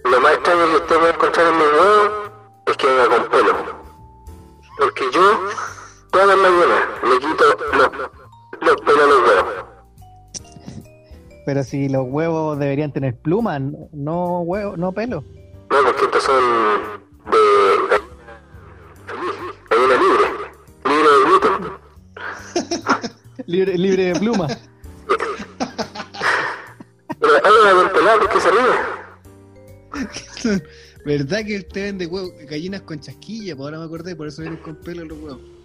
lo más extraño que usted va a encontrar en mi huevo es que venga todas las mañanas, le quito los, los pelos a los huevos. Pero si los huevos deberían tener plumas, no huevo, no pelo. No, porque estos son de gallina libre, libre de gluten. Libre, libre de plumas. Pero hay una pelada porque se ríe. *laughs* ¿Verdad que usted vende huevos, gallinas con chasquilla? Pues ahora me acordé, por eso vienen con pelo los huevos.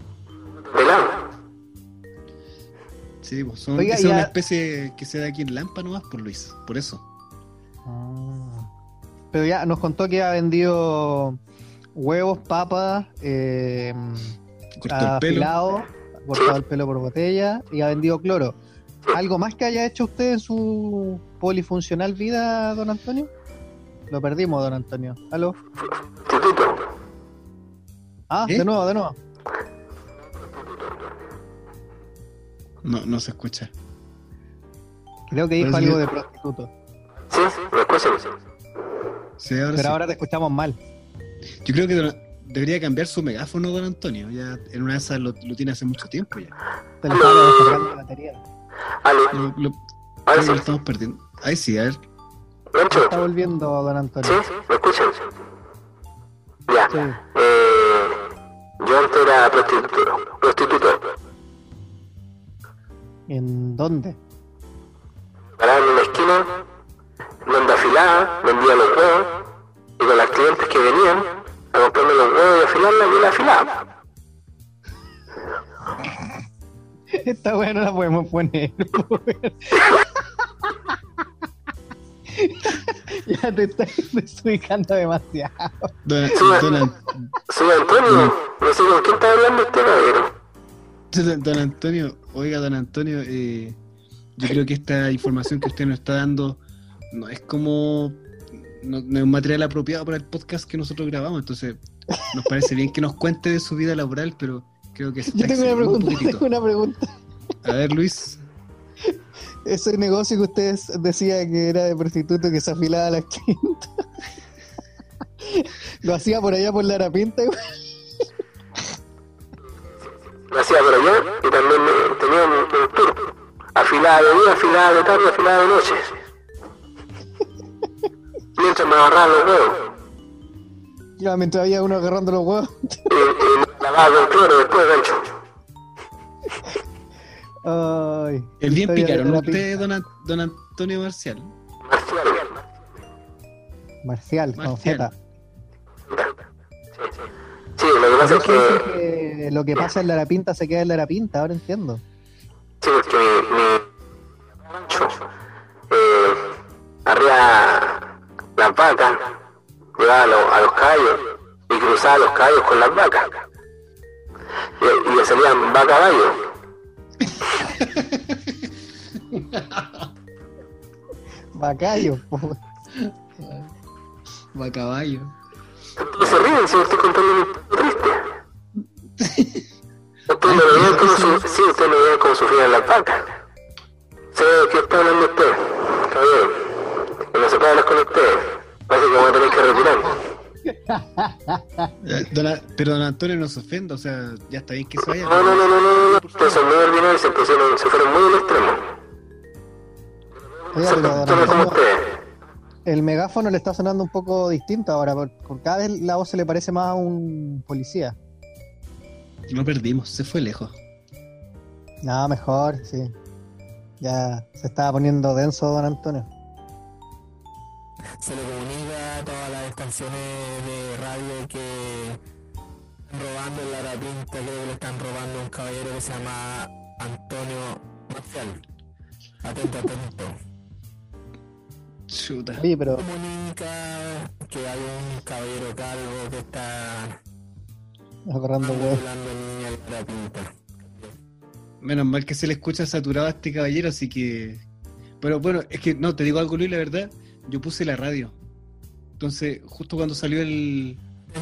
Sí, pues son, Oiga, esa es ya- una especie que se da aquí en Lampa nomás por Luis, por eso. Ah. Pero ya nos contó que ha vendido huevos, papas, eh, Cortó ha el pelo. afilado, ha cortado el pelo por botella y ha vendido cloro. ¿Algo más que haya hecho usted en su polifuncional vida, don Antonio? Lo perdimos, don Antonio. ¿Aló? Ah, ¿Eh? de nuevo, de nuevo. No, no se escucha. Creo que dijo algo de prostituto. Sí, me escuchan. Sí, ahora Pero sí. ahora te escuchamos mal. Yo creo que don- debería cambiar su megáfono, don Antonio. Ya en una de esas lo, lo tiene hace mucho tiempo ya. Te estaba descargando la batería. Lo, lo- Ahora sí. lo estamos perdiendo. Ahí sí, a ver. Está volviendo, don Sí, Antonio. me escuchan. Ya. Sí. Eh, yo antes era prostituto. Prostituto. ¿En dónde? Paraba en una esquina, donde afilaba, vendía los huevos, y con las clientes que venían a comprarme los huevos y afilarla, yo la afilaba. *laughs* Esta weá no la podemos poner. *laughs* *laughs* ya te estás desubicando demasiado. Don, don Soy Antonio, no sé con quién está hablando usted, caballero. Don- Antonio, oiga, don Antonio, eh, yo creo que esta información que usted nos está dando no es como. No, no es un material apropiado para el podcast que nosotros grabamos. Entonces, nos parece bien que nos cuente de su vida laboral, pero creo que se Yo tengo una un pregunta, poquitito. tengo una pregunta. A ver, Luis. Ese negocio que usted decía que era de prostituto que se afilaba a las quintas. *laughs* Lo hacía por allá por la Arapinta, igual. Hacía por allá y también eh, tenía un, un tour. Afilada de día, afilada de tarde, afilada de noche. *laughs* Mientras me agarraban los huevos. Ya, mientras había uno agarrando los huevos. Y, y me lavaba con cloro después, gancho. *laughs* Ay. Es bien picaron usted, don, don Antonio Marcial. Marcial. Marcial, con Marcial. Z. Sí, lo que pasa es que... que lo que pasa en la Arapinta se queda en la Arapinta, ahora entiendo. Sí, porque mi, mi rancho, eh, arriba las vacas, llevaba a, los- a los caballos y cruzaba los caballos con las vacas. Y, y le salían *laughs* vaca caballo. Bacayo, po. Ustedes se ríen si me estoy contando historia triste. Ustedes no veían cómo, su, sí, ustedes no veían cómo sufrían las vacas. Sé de qué está hablando usted, caballero. Que no se puede hablar con usted. Parece que voy a tener que retirarme. Eh, don pero don Antonio no se ofenda, o sea, ya está bien que se vaya. No, no, no, no, no, no. Ustedes son muy ordinarios, se pusieron, se fueron muy al extremo. Oiga, pero don fueron como Antonio, ustedes. El megáfono le está sonando un poco distinto ahora, por, por cada vez la voz se le parece más a un policía. No perdimos, se fue lejos. Nada, mejor, sí. Ya se estaba poniendo denso don Antonio. se le comunica a todas las estaciones de radio que están robando en la Arapinta, creo que le están robando a un caballero que se llama Antonio Marcial. Atento, atento. Chuta. Oye, pero Comunica que hay un caballero calvo que está agarrando huevos. Menos mal que se le escucha saturado a este caballero, así que. Pero bueno, es que no, te digo algo, Luis, la verdad. Yo puse la radio. Entonces, justo cuando salió el.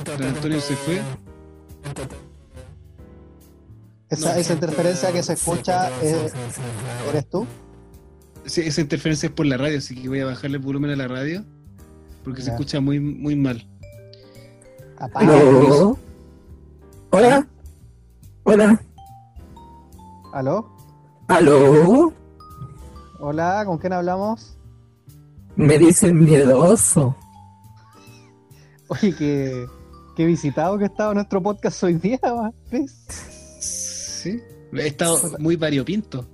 Don Antonio se fue. Esa, esa interferencia que se escucha, eh, sí. ¿eres tú? Sí, esa interferencia es por la radio, así que voy a bajarle el volumen a la radio. Porque se escucha muy, muy mal. Apaga. ¿Aló? Hola. Hola. ¿Aló? ¿Aló? Hola, ¿con quién hablamos? Me dicen miedoso. Oye, que, que visitado que ha estado nuestro podcast hoy día, Chris. Sí. He estado muy variopinto.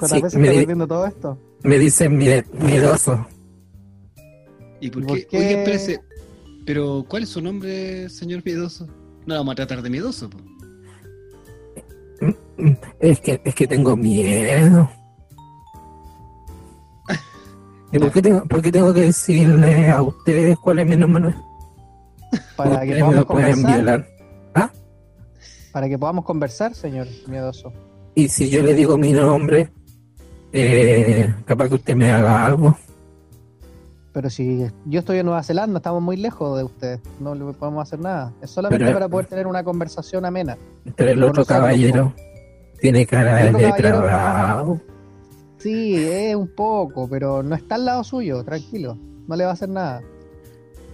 JP Sí, me perdiendo todo esto. Me dicen mie- miedoso. ¿Y por ¿Y qué? por qué? Oye, espérese. Pero, ¿cuál es su nombre, señor miedoso? No vamos a tratar de miedoso. po. Es que, es que tengo miedo. ¿Y por qué, *laughs* tengo, por qué tengo que decirle a ustedes cuál es mi nombre? Para que podamos conversar. violar. Para que podamos conversar, señor miedoso. Y si yo le digo mi nombre, eh, capaz que usted me haga algo. Pero si yo estoy en Nueva Zelanda, estamos muy lejos de usted. No le podemos hacer nada. Es solamente Pero- para poder tener una conversación amena. Pero el otro caballero tiene cara de trabajo. Sí, es un poco, pero no está al lado suyo, tranquilo. No le va a hacer nada.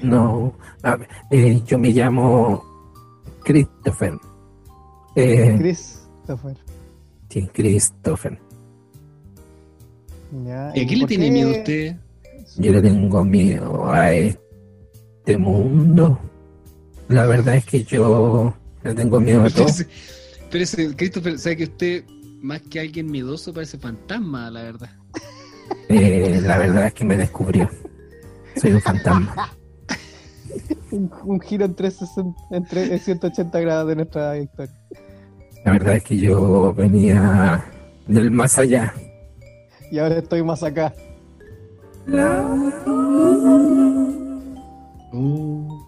No, a ver, eh, yo me llamo Christopher. Eh, Christopher. sí, Christopher. Ya, ¿Y a qué le tiene qué- miedo usted? Yo le tengo miedo a este mundo. La verdad es que yo le tengo miedo a todo. Espérese, espérese, Christopher, ¿sabe que usted, más que alguien miedoso, parece fantasma, la verdad? Eh, la verdad es que me descubrió. Soy un fantasma. *laughs* Un, un giro en, 360 en tre- en 180 grados de nuestra historia. La verdad es que yo venía del más allá. Y ahora estoy más acá. Oh.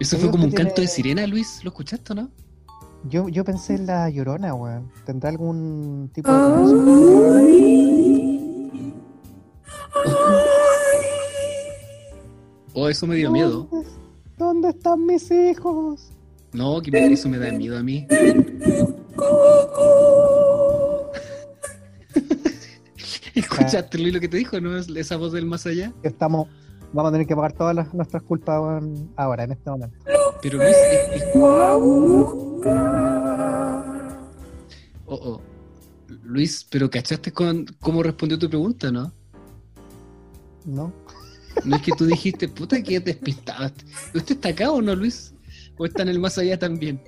Eso fue como un canto de sirena, Luis. ¿Lo escuchaste o no? Yo, yo pensé en la llorona, weón. ¿Tendrá algún tipo de. Oh, eso me dio miedo. ¿Dónde, están mis hijos? No, que me- eso me da miedo a mí. *laughs* ¿Escuchaste, Luis, lo que te dijo? ¿No es esa voz del más allá? Estamos. Vamos a tener que pagar todas las- nuestras culpas ahora, en este momento. Pero Luis, es- es- oh, oh. Luis, pero ¿cachaste con cómo respondió tu pregunta, no? ¿No? No es que tú dijiste, puta, que despistado. ¿Usted está acá o no, Luis? ¿O está en el más allá también?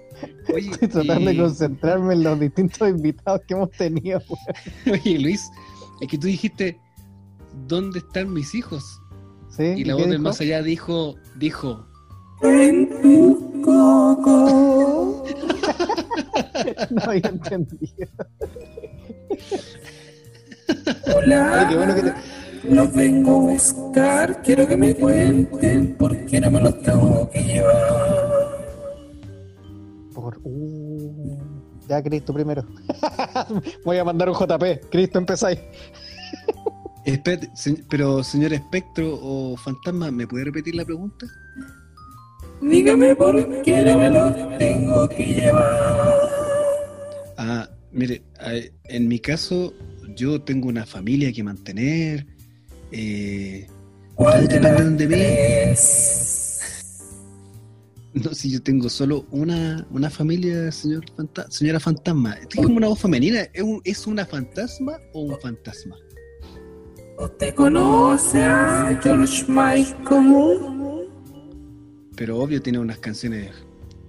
Oye, Estoy tratando y- de concentrarme en los distintos invitados que hemos tenido. *laughs* Oye, Luis, es que tú dijiste, ¿dónde están mis hijos? ¿Sí? Y la voz del más allá dijo, dijo, *laughs* No había entendido. Hola, Ay, qué bueno que te- los vengo a buscar. Quiero que me cuenten por qué no me los tengo que llevar. Por... Uh, ya, Cristo primero. *laughs* Voy a mandar un JP. Cristo, empezáis. pero señor espectro o fantasma, ¿me puede repetir la pregunta? Dígame por qué no me los tengo que llevar. Ah, mire, ah, en mi caso, yo tengo una familia que mantener. Eh, ¿Cuál ¿Ustedes de de mí? No, si yo tengo solo una, una familia, señor fanta- señora fantasma. Es como una voz femenina. ¿Es, un- ¿Es una fantasma o un fantasma? ¿Usted conoce a George Michael? Pero obvio tiene unas canciones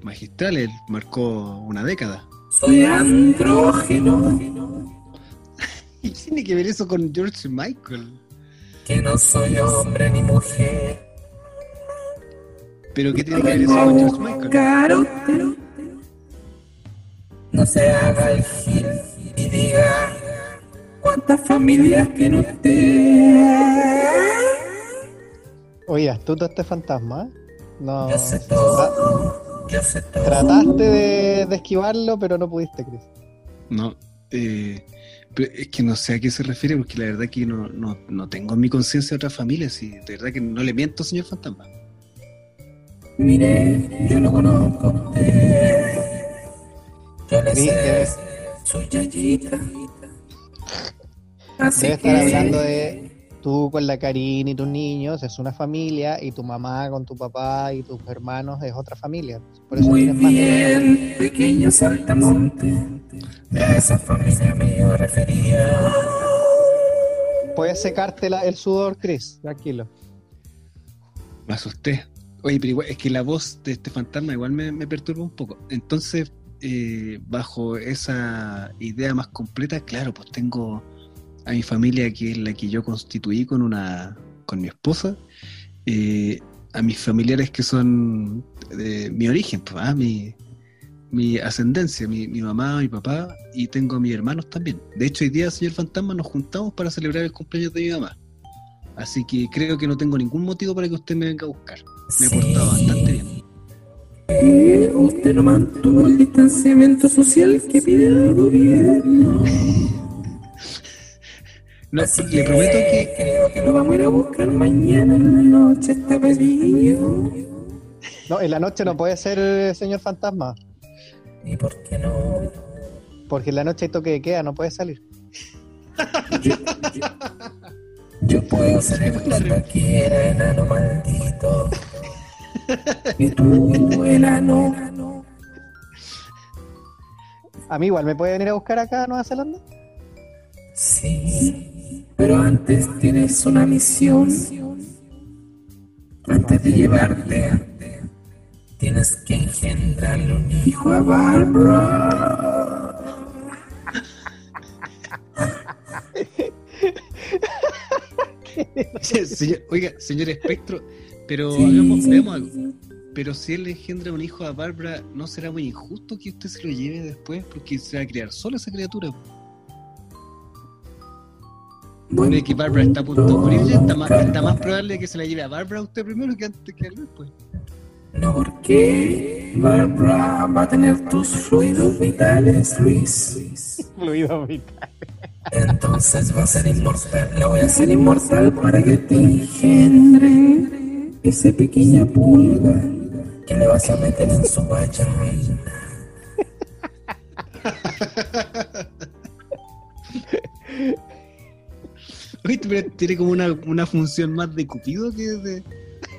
magistrales, marcó una década. Soy andrógeno, ¿Y *laughs* tiene que ver eso con George Michael? que no soy hombre ni mujer. ¿Pero qué tiene que ver eso con George Michael? A usted. No se haga el gil y diga cuántas familias tiene usted. Oye, astuto este fantasma, ¿eh? No. Yo sé todo, yo sé todo. trataste de, de esquivarlo, pero no pudiste, Chris. No, eh, pero es que no sé a qué se refiere, porque la verdad que no, no, no tengo en mi conciencia otra familia, si de verdad que no le miento, señor fantasma. Mire, yo lo conozco a usted. Yo le sé su yayita. Así Debe estar que hablando de tú con la Karina y tus niños, es una familia, y tu mamá con tu papá y tus hermanos es otra familia. Por eso muy tienes más bien, pequeño saltamonte. A esa familia me yo refería. Puedes secarte la- el sudor, Chris, tranquilo. Me asusté. Oye, pero igual, es que la voz de este fantasma igual me, perturba un poco. Entonces, eh, bajo esa idea más completa, claro, pues tengo a mi familia que es la que yo constituí con una con mi esposa. Eh, a mis familiares que son de mi origen, pues, ah, mi, ascendencia, mi mamá, mi papá, y tengo a mis hermanos también. De hecho, hoy día, señor Fantasma, nos juntamos para celebrar el cumpleaños de mi mamá. Así que creo que no tengo ningún motivo para que usted me venga a buscar. Me he portado bastante bien. Eh, usted no mantuvo el distanciamiento social que pide el gobierno. No, Así le prometo que creo que lo vamos a ir a buscar mañana en la noche, está pedido. No, en la noche no puede ser eh, señor fantasma, ¿Y por qué no? porque en la noche hay toque de queda, no puede salir. Yo, yo- yo puedo ser cuando quiera, enano maldito. A mí igual, ¿me puede venir a buscar acá a Nueva Zelanda? Sí, pero antes tienes una misión. Antes de llevarte, tienes que engendrarle un hijo a Barbara. *laughs* Señor- oiga, señor Espectro, pero Sí. hagamos, veamos algo. Pero si él le engendra un hijo a Bárbara, ¿no será muy injusto que usted se lo lleve después? Porque se va a criar sola esa criatura. Buen Ve que Bárbara está a punto de morir, ya está más, punto, está más probable que se la lleve a Bárbara a usted primero que antes que a él después. No, porque Barbara va a tener tus fluidos vitales, Luis. Fluido vital. Entonces va a ser inmortal. La voy a hacer inmortal para que te engendre esa pequeña pulga que le vas a meter en su vagina. Oye, pero tiene como una, una función más de Cupido que de,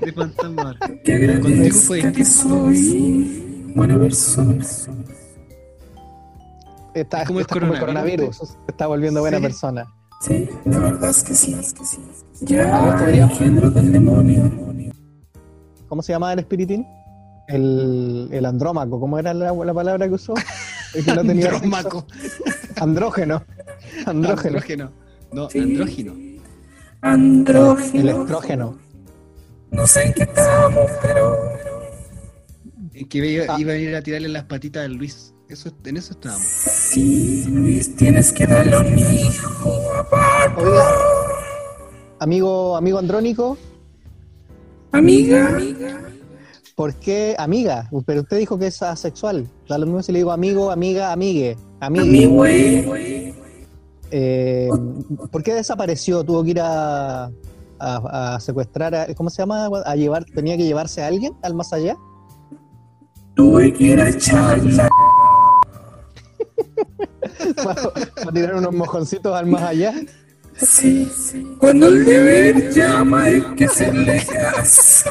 de fantasma. *laughs* Que agradezca que soy buena persona. Está, Es como el está como el coronavirus. está volviendo buena Sí. persona. Sí, la verdad es que sí. Ya, el engendro del demonio. ¿Cómo se llamaba el espiritín? El, el andrómaco, ¿cómo era la, la palabra que usó? *laughs* El que no tenía sexo. Andrómaco. Andrógeno. Andrógeno. Andrógeno. No, Sí. andrógino. El Andrógeno. estrógeno. No sé en qué estábamos, pero En que iba, Ah. iba a ir a tirarle las patitas al Luis. Eso, en eso estábamos. sí, Luis, tienes que darle un hijo a. Oiga, amigo, amigo andrónico, Amiga, ¿por qué amiga? Pero usted dijo que es asexual. Da lo mismo si le digo amigo, amiga, amigue, amigue. mi güey. Eh, ¿Por qué desapareció? ¿Tuvo que ir a, a- a secuestrar a, ¿cómo se llama? A llevar, tenía que llevarse a alguien al más allá. Tuve que ir a echarla. *laughs* para, para tirar unos mojoncitos al más allá. Sí, cuando el deber llama hay que hacerle caso.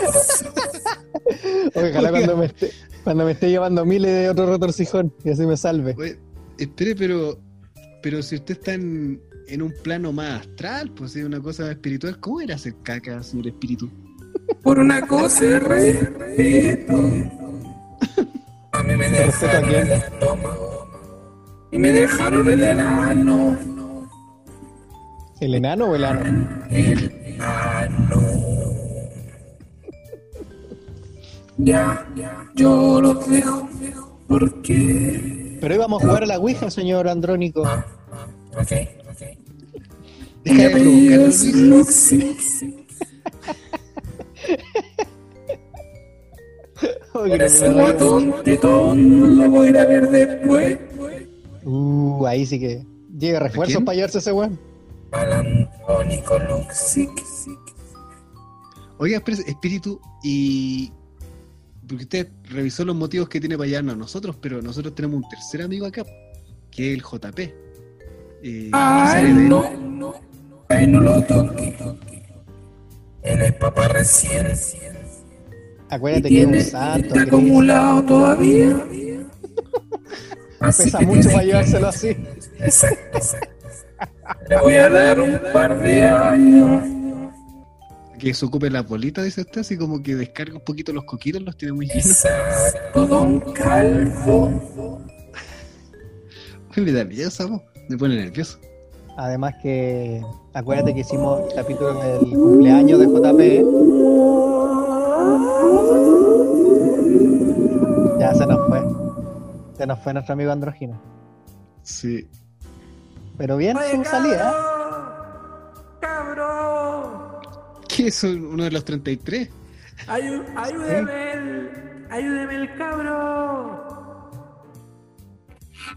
Ojalá cuando me esté, cuando me esté llevando miles de otro retorcijón y así me salve. Oye, espere, pero, pero si usted está en, en un plano más astral, pues es una cosa espiritual, ¿cómo era hacer caca, señor espíritu? Por una cosa de respeto. A mí me dejaron el estómago. Y me dejaron el enano. ¿El enano o el ano? *laughs* El ano. Ya, yo los dejo. Porque. Pero íbamos a jugar a la Ouija, señor Andrónico. Ok, ok. Deja de *laughs* que Ese guatón tetón lo voy a ir a ver después. Uh, ahí sí que. Llega refuerzos para llevarse ese weón. Al Antónico Luxic. Oiga, espíritu, y. Porque usted revisó los motivos que tiene para llevarnos a nosotros, pero nosotros tenemos un tercer amigo acá, que es el JP. Eh, Ay, ¿sabe de él? no, no. Ay, no lo toque. Él es papá recién. Acuérdate Y que es un santo. está acumulado todavía. *laughs* Así Pesa mucho para que- llevárselo así. Exacto. Le voy a dar un par de años. Que se ocupe la bolita, dice usted, así como que descarga un poquito los coquitos, los tiene muy llenos. Exacto, don Calvo. Uy, me da miedo me pone nervioso. Además que, acuérdate que hicimos el capítulo del cumpleaños de JP. ¿eh? Ya se nos fue. Se nos fue nuestro amigo andrógino. Sí, pero bien Oye, su salida. ¡Cabrón! ¿Qué es uno de los 33? Ayú- ¡Ayúdeme el... ¡Ayúdeme el cabrón!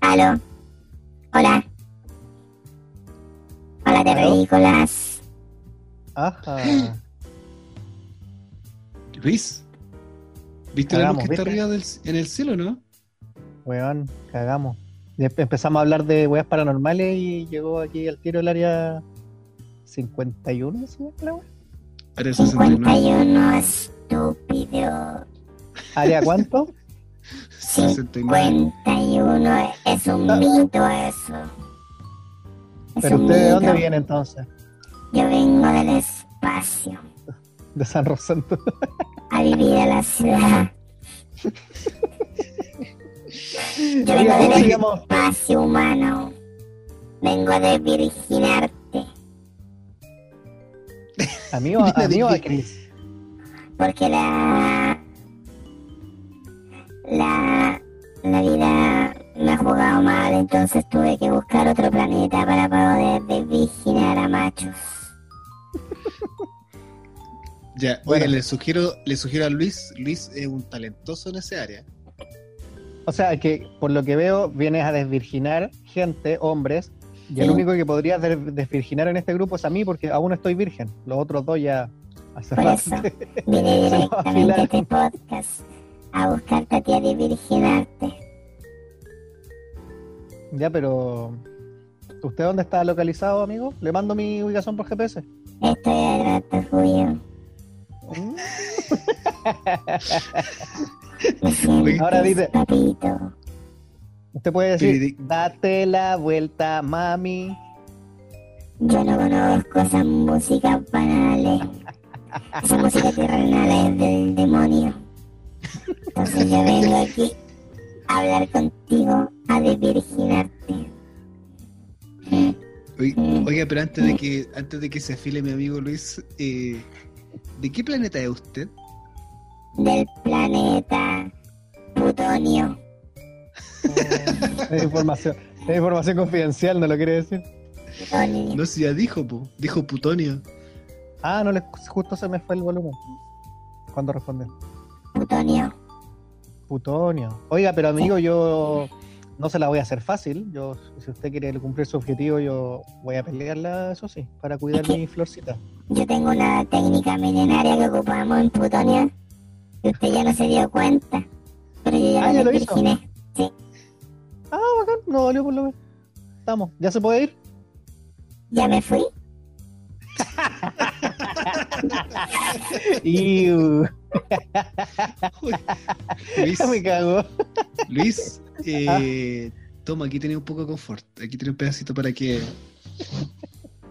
Aló. Hola. Hola, ¿Aló? terrícolas. Ajá. Luis, ¿viste la luz que está arriba del, en el cielo, no? Weón, cagamos. Empe- empezamos a hablar de weas paranormales y llegó aquí al tiro el área 51, ¿sí? la? Área 69. 51, estúpido. ¿Área cuánto? *laughs* 69. 51, es un Ah. mito eso. Es ¿Pero usted de dónde viene entonces? Yo vengo del espacio De San Rosendo. a vivir a la ciudad. *laughs* Yo vengo Oiga, ¿cómo se del llama? espacio humano. Vengo de virginarte. ¿A mí o a, a mí o a Chris? Porque la. La. La vida me ha jugado mal, entonces tuve que buscar otro planeta para poder desvirginar a machos. *laughs* Ya, Bueno. oiga, le sugiero, le sugiero a Luis, Luis es un talentoso en ese área. O sea, que por lo que veo, vienes a desvirginar gente, hombres, y el único que podrías des- desvirginar en este grupo es a mí, porque aún estoy virgen. Los otros dos ya hace Por eso. Vine *laughs* directamente a este podcast a buscarte a ti a desvirginarte. Ya, pero. ¿Usted dónde está localizado, amigo? Le mando mi ubicación por GPS. Estoy a grato, Julio. *laughs* Ahora dice- papito. Usted puede decir, date la vuelta, mami. Yo no conozco esas músicas banales. Esa música terrenal es del demonio. Entonces yo vengo aquí a hablar contigo, a desvirginarte. Oiga, Mm. oiga, pero antes de que antes de que se afile mi amigo Luis, eh, ¿de qué planeta es usted? Del Es *laughs* información, es información confidencial, ¿no lo quiere decir? No sé, ya dijo, po. dijo Putonio. Ah, no, le, justo se me fue el volumen. Cuando responde. Plutonio. Putonio. Oiga, pero amigo, yo no se la voy a hacer fácil. Yo, si usted quiere cumplir su objetivo, yo voy a pelearla, eso sí, para cuidar mi florcita. Yo tengo una técnica milenaria que ocupamos en Plutonio. Y usted ya no se dio cuenta. Pero yo ya Ah, lo ¿ya lo hizo? desvirginé. Ah, bacán, no valió por lo menos. Estamos, ¿ya se puede ir? Ya me fui. *laughs* Luis, me cago. Luis, *laughs* eh, toma, aquí tiene un poco de confort. Aquí tiene un pedacito para que.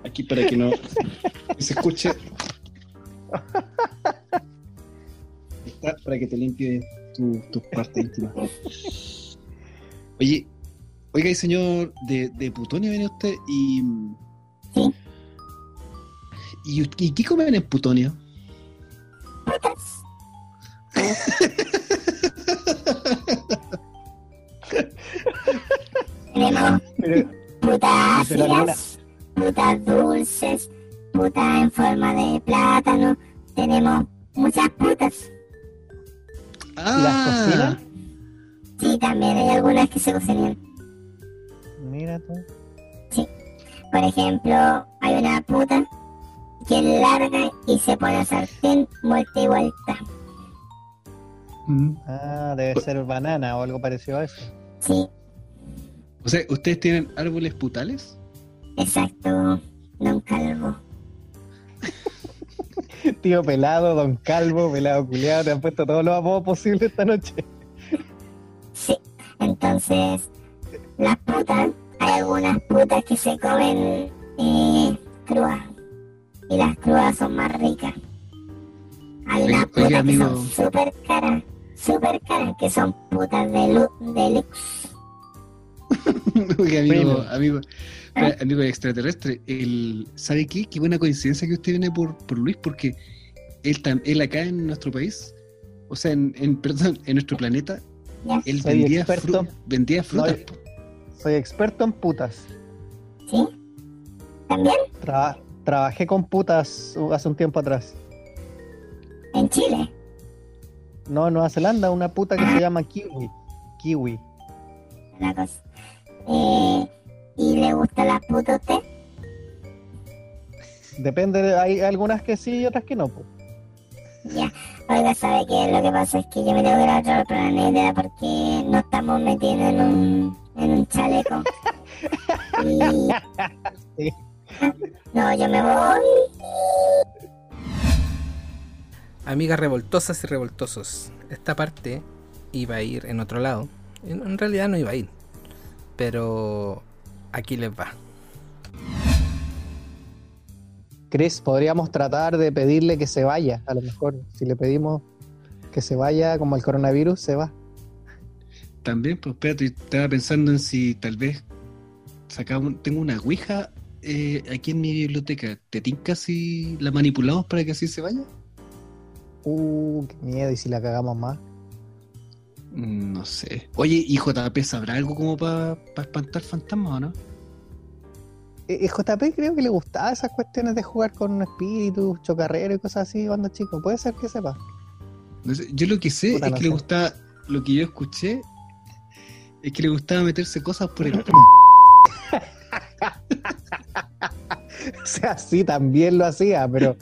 Aquí para que no se escuche. Está, para que te limpie tu- tus partes íntimas. Oye, oiga, y señor de, de Putonia viene usted y. Sí. ¿Y, y qué comen en Putonio? Tenemos putas ácidas, putas dulces, putas en forma de plátano. Tenemos muchas putas. Ah, cocinan? Sí, también hay algunas que se cocinan. Mira tú. Por ejemplo, hay una puta que es larga y se pone a sartén vuelta y vuelta. Mm. Ah, debe ser banana o algo parecido a eso. Sí, O sea, ¿ustedes tienen árboles putales? exacto, don Calvo. *laughs* Tío pelado, don calvo, pelado culiado, te han puesto todos los apodos posibles esta noche. Sí, entonces las putas, hay algunas putas que se comen eh, crudas y las crudas son más ricas. Hay unas putas que amigo. son súper caras, súper caras, que son putas de, lu- de *laughs* amigo, amigo, espera, amigo extraterrestre, el, ¿sabe qué? Qué buena coincidencia que usted viene por, por Luis, porque él, tam- él acá en nuestro país, o sea, en, en- *laughs* perdón, en nuestro planeta, Ya. Él vendía, fru- vendía frutas. No, po. Soy experto en putas. ¿Sí? ¿También? Traba- trabajé con putas hace un tiempo atrás. En Chile. No, en Nueva Zelanda, una puta que se llama Kiwi. Kiwi. Cosa. Eh, ¿Y le gusta la puta a usted? Depende, de- hay algunas que sí y otras que no. po. Ya. Oiga, ¿sabe qué? Lo que pasa es que yo me tengo que ir a otro planeta porque no estamos metidos en un, en un chaleco. Y... *laughs* Sí. No, yo me voy. Amigas revoltosas y revoltosos, esta parte iba a ir en otro lado. En, en realidad no iba a ir. Pero aquí les va. Chris, podríamos tratar de pedirle que se vaya. A lo mejor, si le pedimos que se vaya, como el coronavirus, se va. También, pues espérate, estaba pensando en si tal vez sacaba un- tengo una ouija eh, aquí en mi biblioteca. ¿Te tinca si la manipulamos para que así se vaya? Uh, qué miedo. ¿Y si la cagamos más? Mm, No sé. Oye, ¿y JP sabrá algo como para espantar fantasmas o no? Eh, eh, JP creo que le gustaba esas cuestiones de jugar con espíritus, chocarrero y cosas así cuando chico. Puede ser que sepa. No sé, Yo lo que sé Puta, es no que le gustaba, lo que yo escuché, es que le gustaba meterse cosas por el *laughs* O sea, sí, también lo hacía, pero,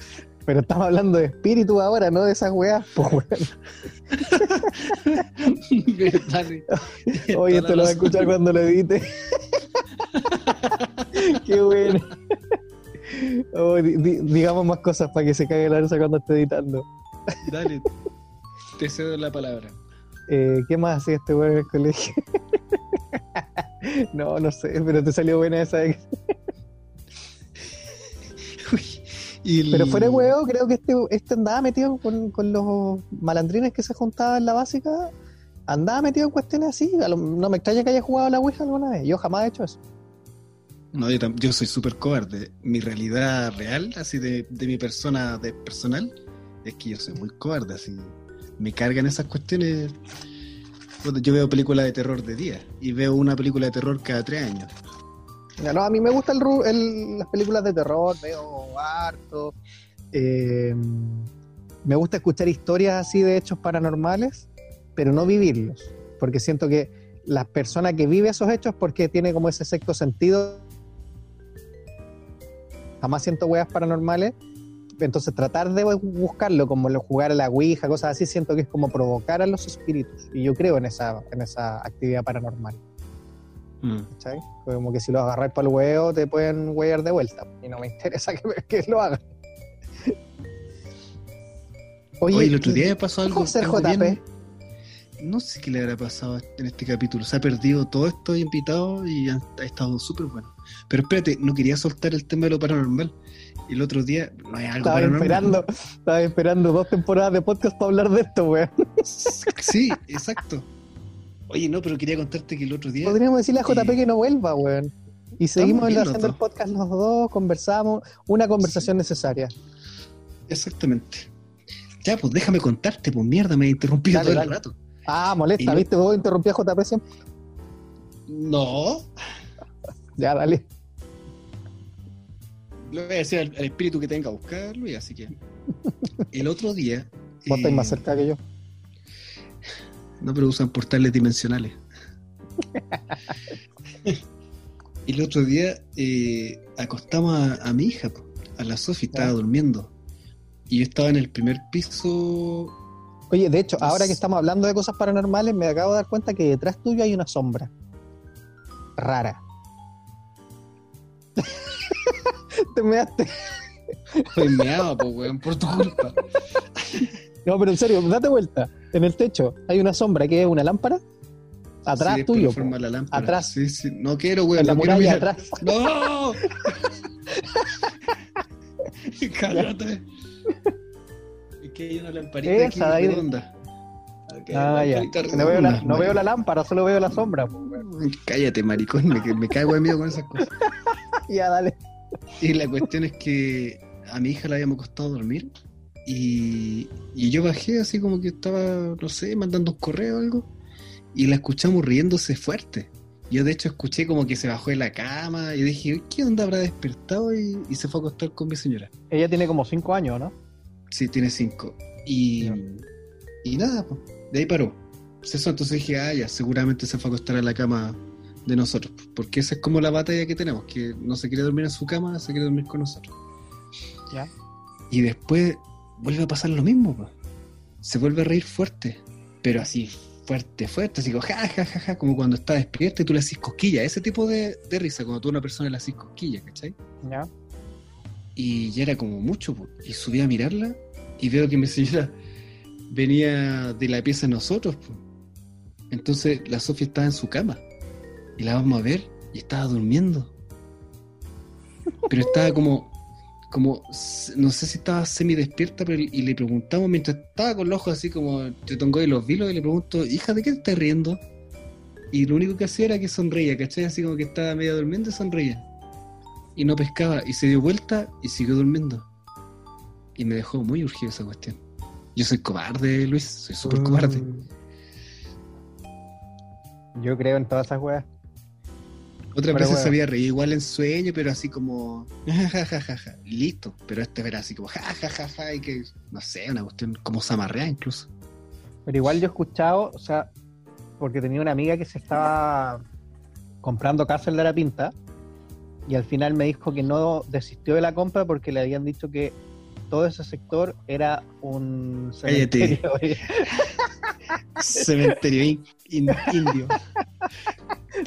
pero estamos hablando de espíritu ahora, no de esas weas. Pues. *laughs* Oye, esto lo va a escuchar cuando lo edite. *laughs* Qué bueno. Oh, di- di- digamos más cosas para que se caiga la risa cuando esté editando. Dale, te cedo la palabra. Eh, ¿Qué más hacía este weón en el colegio? *laughs* no, no sé, pero te salió buena esa. de- *laughs* el- Pero fuera de huevo, creo que este, este andaba metido con, con los malandrines que se juntaban en la básica. Andaba metido en cuestiones así. Lo- no me extraña que haya jugado a la Ouija alguna vez. Yo jamás he hecho eso. No, yo, yo soy súper cobarde. Mi realidad real, así de, de mi persona de personal, es que yo soy muy cobarde, así. Me cargan esas cuestiones. Yo veo películas de terror de día y veo una película de terror cada tres años. Ya, No, a mí me gustan las películas de terror, veo harto. Eh, me gusta escuchar historias así de hechos paranormales, pero no vivirlos. Porque siento que la persona que vive esos hechos, porque tiene como ese sexto sentido, jamás siento weas paranormales. Entonces tratar de buscarlo, como lo jugar a la Ouija, cosas así, siento que es como provocar a los espíritus. Y yo creo en esa, en esa actividad paranormal. Mm. ¿cachai? Como que si lo agarráis para el huevo te pueden huear de vuelta. Y no me interesa *laughs* que, que lo hagan. Oye, el otro día me pasó algo. ¿Cómo ser algo JP? bien- No sé qué le habrá pasado en este capítulo. Se ha perdido todos estos invitados y ha, ha estado súper bueno. Pero espérate, no quería soltar el tema de lo paranormal. El otro día, no es algo Estaba esperando, *laughs* estaba esperando dos temporadas de podcast para hablar de esto, weón. Sí, exacto. Oye, no, pero quería contarte que el otro día. Podríamos decirle a JP que no vuelva, weón. Y seguimos haciendo el podcast los dos, conversamos, una conversación necesaria. Exactamente. Ya, pues déjame contarte, pues mierda, me Dale, todo dale. el rato. Ah, molesta, Y ¿viste? Vos interrumpí a JP siempre. No. Ya, dale. Le voy a decir al, al espíritu que tenga a buscarlo y así que. *laughs* El otro día. Vos eh, más cerca que yo. No, pero usan portales dimensionales. *laughs* el otro día eh, acostamos a, a mi hija, a la Sofi, estaba durmiendo. Y yo estaba en el primer piso. Oye, de hecho, ahora que estamos hablando de cosas paranormales, me acabo de dar cuenta que detrás tuyo hay una sombra. Rara. *laughs* Te measte. *laughs* Fue meado, po, weón, por tu culpa. No, pero en serio, date vuelta. En el techo hay una sombra que es una lámpara. Atrás Sí, tuyo. forma la lámpara. Atrás. Sí, sí. No quiero, weón. la no quiero mirar. atrás. ¡No! *laughs* Cállate. Es que hay una lamparita Esa aquí ahí redonda. Hay Ah, ya. No veo, la, no veo la lámpara, solo veo la sombra. Cállate, maricón. Me, me cago de miedo con esas cosas. *laughs* Ya, dale. Y la cuestión es que a mi hija la habíamos costado dormir. Y, y yo bajé así como que estaba, no sé, mandando un correo o algo. y la escuchamos riéndose fuerte. Yo de hecho escuché como que se bajó de la cama y dije, ¿qué onda habrá despertado? Y, y se fue a acostar con mi señora. Ella tiene como cinco años, ¿no? Sí, tiene cinco. Y, y nada, pues, de ahí paró. Entonces dije, ah, ya, seguramente se fue a acostar a la cama de nosotros. Porque esa es como la batalla que tenemos, que no se quiere dormir en su cama, se quiere dormir con nosotros. Ya. Y después vuelve a pasar lo mismo. Se vuelve a reír fuerte, pero así fuerte, fuerte, así como ja, ja, ja, ja, como cuando está despierta y tú le haces cosquilla, ese tipo de, de risa, cuando tú a una persona le haces cosquilla, ¿cachai? Ya. Y ya era como mucho, po. y subí a mirarla y veo que mi señora venía de la pieza de nosotros. po. Entonces la Sofía estaba en su cama y la vamos a ver y estaba durmiendo. Pero estaba como, como, no sé si estaba semi despierta, pero y le preguntamos mientras estaba con los ojos así como te tongo de los vilos y le pregunto, hija, ¿de qué estás riendo? Y lo único que hacía era que sonreía, ¿cachai? Así como que estaba medio durmiendo y sonreía y no pescaba y se dio vuelta y siguió durmiendo. Y me dejó muy urgido esa cuestión. Yo soy cobarde, Luis, soy súper cobarde. Mm. Yo creo en todas esas weas. Otras veces bueno. se había reído igual en sueño, pero así como *laughs* ja, ja, ja, ja, y listo. Pero este era así como ja, ja, ja, ja, y que, no sé, una cuestión como zamarrea incluso. Pero igual yo he escuchado, o sea, porque tenía una amiga que se estaba comprando casa en la Pinta y al final me dijo que no desistió de la compra porque le habían dicho que todo ese sector era un Cállate. cementerio. *laughs* Cementerio in- in- indio.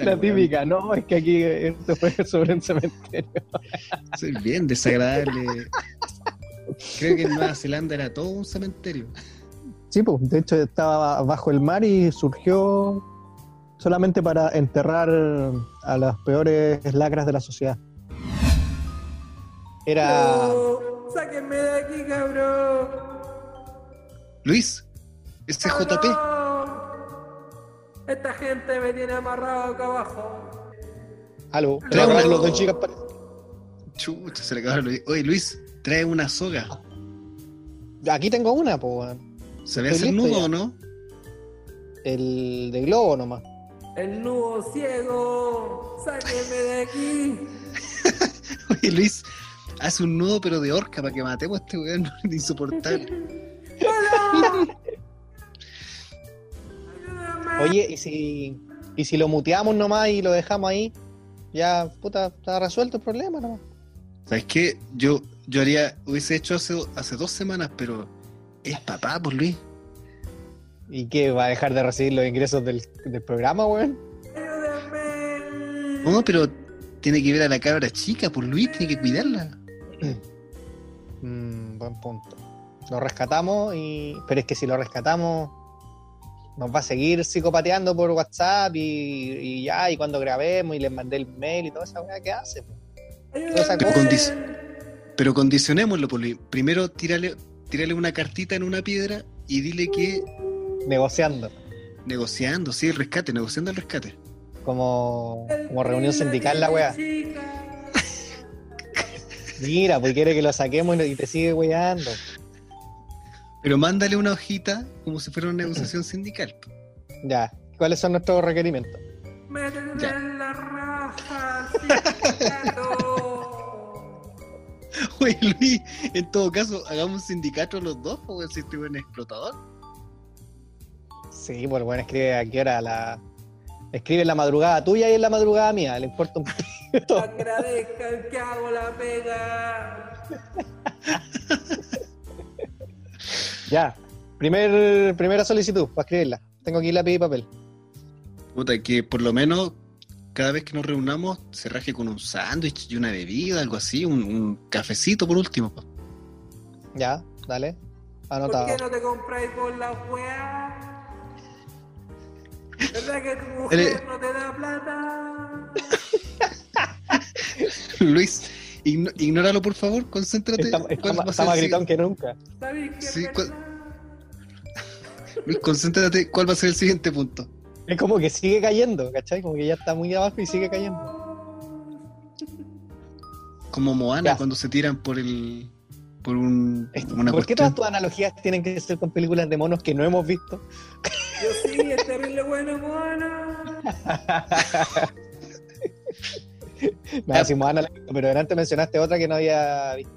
La típica, no, es que aquí esto fue *laughs* sobre un cementerio. Soy bien desagradable. Creo que en Nueva Zelanda era todo un cementerio. Sí, pues, de hecho estaba bajo el mar y surgió solamente para enterrar a las peores lacras de la sociedad. Era... No, ¡Sáquenme de aquí, cabrón! Luis, ese JP. Esta gente me tiene amarrado acá abajo. Aló, Trae una- los dos chicas para- Chucha, se le acabaron los- Oye, Luis, trae una soga. Aquí tengo una, pues, ¿Se ve Estoy hacer listo nudo ya. o no? el de globo nomás. El nudo ciego. ¡Sáquenme de aquí! *laughs* Oye, Luis, hace un nudo pero de horca para que matemos a este weón *laughs* insoportable. *laughs* Oye, ¿y si, y si lo muteamos nomás y lo dejamos ahí, ya, puta, está resuelto el problema nomás. ¿Sabes qué? Yo, yo haría, hubiese hecho hace, hace dos semanas, pero es papá, pues Luis. ¿Y qué? ¿Va a dejar de recibir los ingresos del, del programa, weón? No, pero tiene que ver a la cabra chica, pues Luis, tiene que cuidarla. Mm, buen punto. Lo rescatamos y. Pero es que si lo rescatamos, nos va a seguir psicopateando por WhatsApp y, y ya, y cuando grabemos y les mandé el mail y toda esa weá que hace. Pero, cosa. condic- pero condicionémoslo, pues. Primero tírale, tírale una cartita en una piedra y dile que Negociando. negociando, sí, el rescate, negociando el rescate. Como, como reunión sindical la weá. Mira, pues quiere que lo saquemos y te sigue weando. Pero mándale una hojita como si fuera una negociación *clears throat* sindical. Ya. ¿Cuáles son nuestros requerimientos? Métete Ya. en la raja, sindicato. *laughs* Oye, Luis, en todo caso, hagamos un sindicato los dos, porque si este buen explotador. Sí, pues bueno, escribe a qué hora la. Escribe en la madrugada tuya y en la madrugada mía, le importa un poquito. Agradezcan que hago la pega. *laughs* Ya. Primer, primera solicitud para escribirla. Tengo aquí lápiz y papel. Puta, que por lo menos cada vez que nos reunamos se raje con un sándwich y una bebida, algo así, un, un cafecito por último. Ya, dale. ¿Por Anotado. qué no te compráis con la weá? ¿Verdad que tu *laughs* mujer no te da plata? *laughs* Luis, ignóralo por favor, concéntrate. Está, ¿Cuál está, va a está ser más gritón que nunca. ¿Sabéis que Sí, es ¿cuál- verdad? Luis, *laughs* concéntrate, ¿cuál va a ser el siguiente punto? Es como que sigue cayendo, ¿cachai? Como que ya está muy abajo y sigue cayendo. Como Moana Ya. cuando se tiran por el. por un, una ¿Por qué todas tus analogías tienen que ser con películas de monos que no hemos visto? Yo sí, es terrible bueno, Moana. *laughs* *laughs* Nada, si pero antes mencionaste otra que no había visto.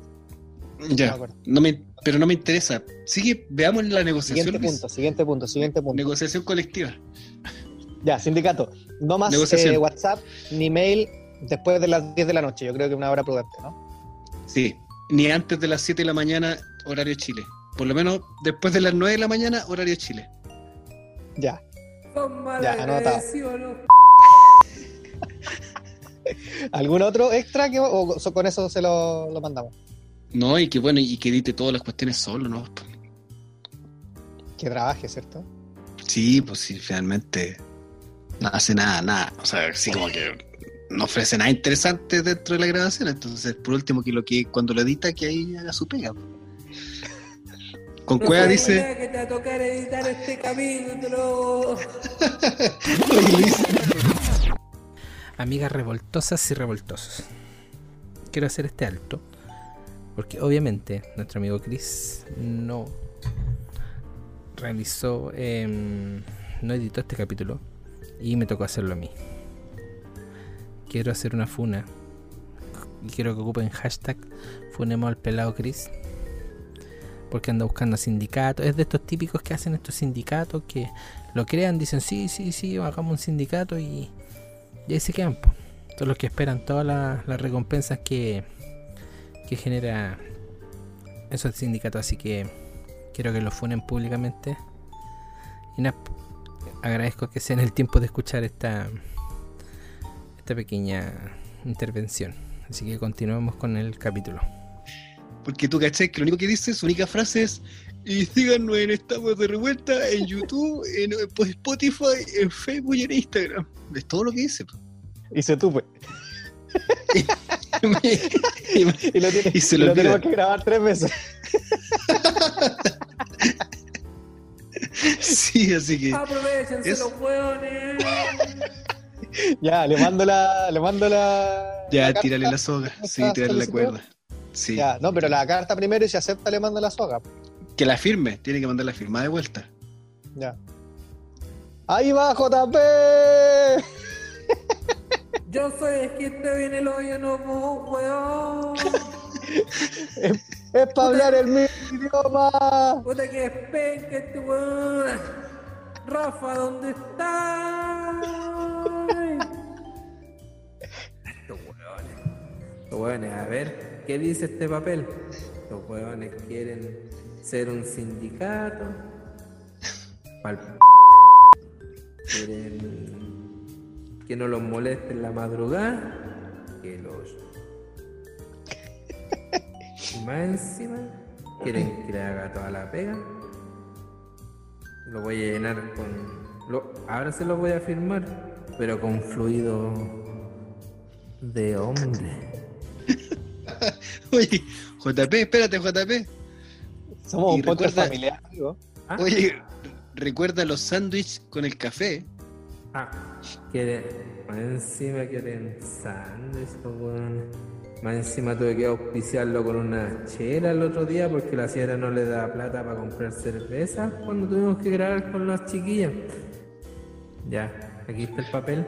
Ya, no me, pero no me interesa. Sigue, veamos la negociación. Siguiente punto, siguiente punto, siguiente punto. Negociación colectiva. Ya, sindicato. No más eh, WhatsApp ni mail después de las 10 de la noche. Yo creo que una hora prudente, ¿no? Sí, ni antes de las 7 de la mañana, horario Chile. Por lo menos después de las 9 de la mañana, horario Chile. Ya. Ya, anotado. ¿Algún otro extra que, o so- con eso se lo, lo mandamos? No, y que bueno, y que edite todas las cuestiones solo, ¿no? Que trabaje, ¿cierto? Sí, pues sí, finalmente no hace nada, nada. O sea, así como que no ofrece nada interesante dentro de la grabación. Entonces, por último, que lo que cuando lo edita, que ahí haga su pega. Con No Cueva dice. que te va a tocar editar este capítulo. *laughs* *laughs* Amigas revoltosas y revoltosos. Quiero hacer este alto. Porque obviamente nuestro amigo Chris no realizó, em, no editó este capítulo. Y me tocó hacerlo a mí. Quiero hacer una funa. Y quiero que ocupen hashtag funemos al pelado Chris. Porque anda buscando sindicatos. Es de estos típicos que hacen estos sindicatos que lo crean, dicen sí, sí, sí, hagamos un sindicato y, y ahí se quedan. po. Son los que esperan todas las, recompensas que, que genera esos sindicatos. Así que quiero que los funen públicamente. Y nada, agradezco que se den el tiempo de escuchar esta, esta pequeña intervención. Así que continuamos con el capítulo. Porque tú caché que lo único que dice, su única frase es. Y síganos en Estamos de Revuelta, en YouTube, en eh, pues, Spotify, en Facebook y en Instagram. Es todo lo que po. Y se tupe. y, *laughs* Y lo, tiene- Y se lo lo tenemos que grabar tres veces. sí, así que. Aprovechense Es- los hueones. Ya, le mando la. Le mando la. Ya, la carta. tírale la soga. Sí, ¿Está tírale la cuerda. Sí. Ya, no, pero la carta primero y si acepta le mando la soga. Que la firme, tiene que mandar la firma de vuelta. Ya. Ahí va, JP. *laughs* Yo soy el que te viene el hoyo, no vos, hueón. *laughs* Es para hablar el mismo idioma. Puta que es penca este weón. Rafa, ¿dónde estás? Estos hueones. Estos hueones, a ver, ¿qué dice este papel? Los hueones quieren ser un sindicato. Pa'l Quieren que no los moleste en la madrugada. Que los y más encima, quieren que le haga toda la pega. Lo voy a llenar con. lo- ahora se lo voy a firmar, pero con fluido de hombre. *laughs* Oye, JP, espérate, JP. Somos Y un podcast recuerda- familiar, amigo. Ah, Oye, recuerda los sándwiches con el café. ah, quiere. Más encima quieren sándwich, po, weón. Más encima tuve que auspiciarlo con una chela el otro día porque la señora no le da plata para comprar cerveza cuando tuvimos que grabar con las chiquillas. Ya, aquí está el papel.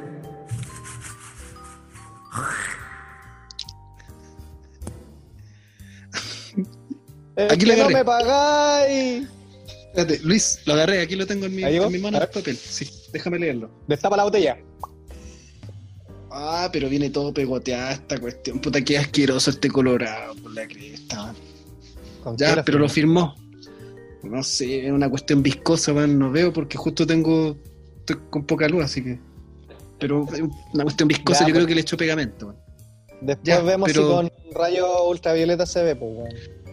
Aquí lo no agarré. me pagáis. Espérate, Luis, lo agarré, aquí lo tengo en mi, en mi mano el papel. Sí, déjame leerlo. Destapa la botella. Ah, pero viene todo pegoteada esta cuestión. Puta, qué asqueroso este colorado por la cresta. man. ¿Con qué Ya, pero lo firmó. No sé, es una cuestión viscosa, man. No veo porque justo tengo. Estoy con poca luz, así que. Pero es una cuestión viscosa, Ya, yo pues. creo que le echó pegamento. man. Después Ya, vemos pero- si con rayo ultravioleta se ve, pues, weón.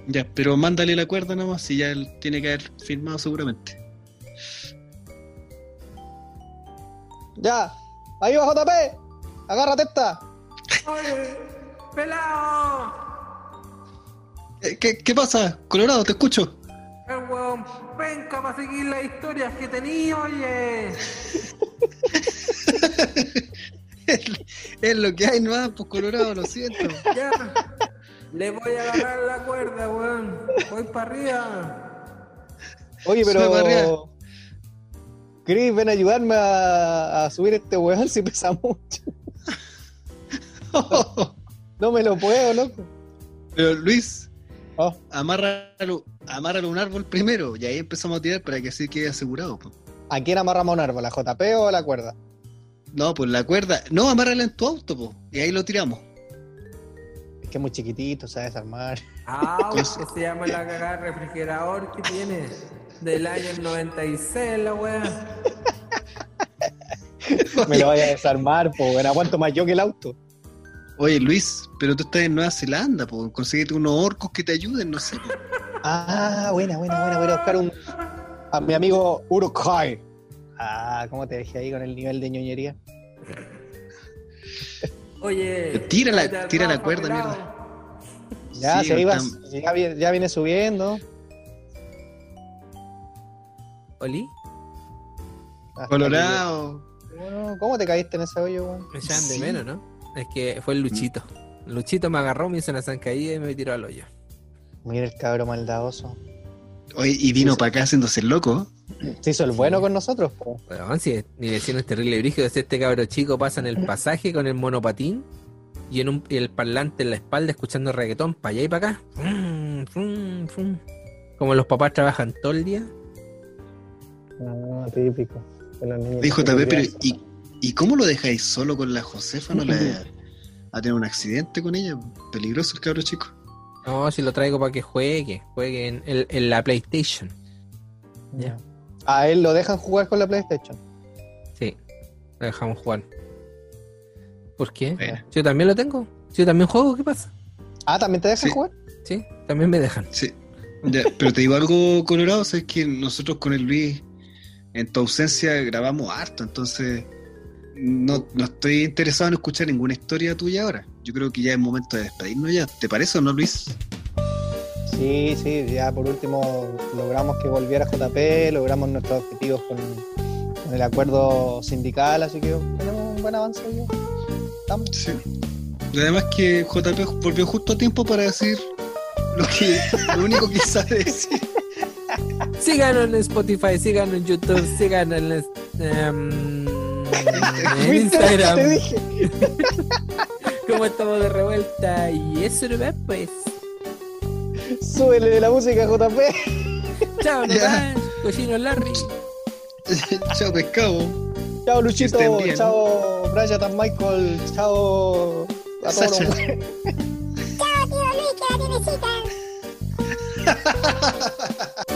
Ya, pero mándale la cuerda nomás, si ya él tiene que haber firmado seguramente. Ya. Ahí va, JP. Agárrate esta. ¡Oye! ¡Pelado! Eh, ¿Qué, ¿Qué pasa? Colorado, te escucho. El weón penca para seguir las historias que tenía, oye. *laughs* Es lo que hay nomás, pues Colorado, lo siento. Ya. Le voy a agarrar la cuerda, weón. Voy para arriba. Oye, pero. Chris, ven a ayudarme a, a subir este weón si pesa mucho. *laughs* No me lo puedo, loco. Pero Luis, Oh, amárralo, amárralo a un árbol primero y ahí empezamos a tirar para que así quede asegurado. po. ¿A quién amarramos un árbol? ¿A JP o a la cuerda? No, pues la cuerda. No, amárrala en tu auto, po, y ahí lo tiramos. Es que es muy chiquitito, se va a desarmar. Ah, *laughs* que se llama la cagada refrigerador que tiene del año 96 la weá. *laughs* Me lo vaya a desarmar, po, weón. Aguanto más yo que el auto. Oye, Luis, pero tú estás en Nueva Zelanda, pues consíguete unos orcos que te ayuden, no sé. po. Ah, buena, buena, buena. Voy a buscar un, a mi amigo Urukai. Ah, ¿cómo te dejé ahí con el nivel de ñoñería? Oye. Tira la- ¿te tira la cuerda, mierda. Ya, Sí, se iba, ya, vi- ya viene subiendo. ¿Oli? Hasta Colorado. Bueno, ¿Cómo te caíste en ese hoyo, weón? Me echaban de Sí. menos, ¿no? Es que fue el Luchito. Luchito me agarró, me hizo una zancadilla y me tiró al hoyo. Mira el cabro maldadoso. Oye, y vino para acá haciéndose el loco. Se hizo el bueno con nosotros, po. Bueno, si mi vecino es terrible brígido, si este cabro chico pasa en el pasaje con el monopatín y en un, y el parlante en la espalda escuchando reggaetón para allá y para acá. Como los papás trabajan todo el día. Ah, típico. Dijo JP, pero. ¿y, ¿y cómo lo dejáis solo con la Josefa? ¿No le a tener un accidente con ella? Peligroso el cabro chico. No, si lo traigo para que juegue, juegue en, en- en la PlayStation. Ya. A él lo dejan jugar con la PlayStation. Sí, lo dejamos jugar. ¿Por qué? Bueno. Yo también lo tengo. Yo también juego, ¿qué pasa? Ah, ¿también te dejan Sí. jugar? Sí, también me dejan. Sí. Ya, pero te digo algo, Colorado, es que nosotros con el Luis, en tu ausencia, grabamos harto, entonces no, no estoy interesado en escuchar ninguna historia tuya ahora. Yo creo que ya es momento de despedirnos ya. ¿Te parece o no, Luis? Sí, sí, ya por último logramos que volviera JP, logramos nuestros objetivos con, con el acuerdo sindical, así que tenemos un buen avance día. Estamos. Sí. Y además que JP volvió justo a tiempo para decir lo que lo único que sabe decir. *laughs* Síganos en Spotify, síganos en YouTube, síganos en, em, en ¿Viste lo que Instagram. te dije? *laughs* ¿Cómo estamos de revuelta? Y eso no pues. Súbele la música JP. Chao, *laughs* nomás, cochino Larry. *laughs* Chao, pescado. Chao Luchito, chao Brian Michael, chao a todos Chao, tío Luis, que la.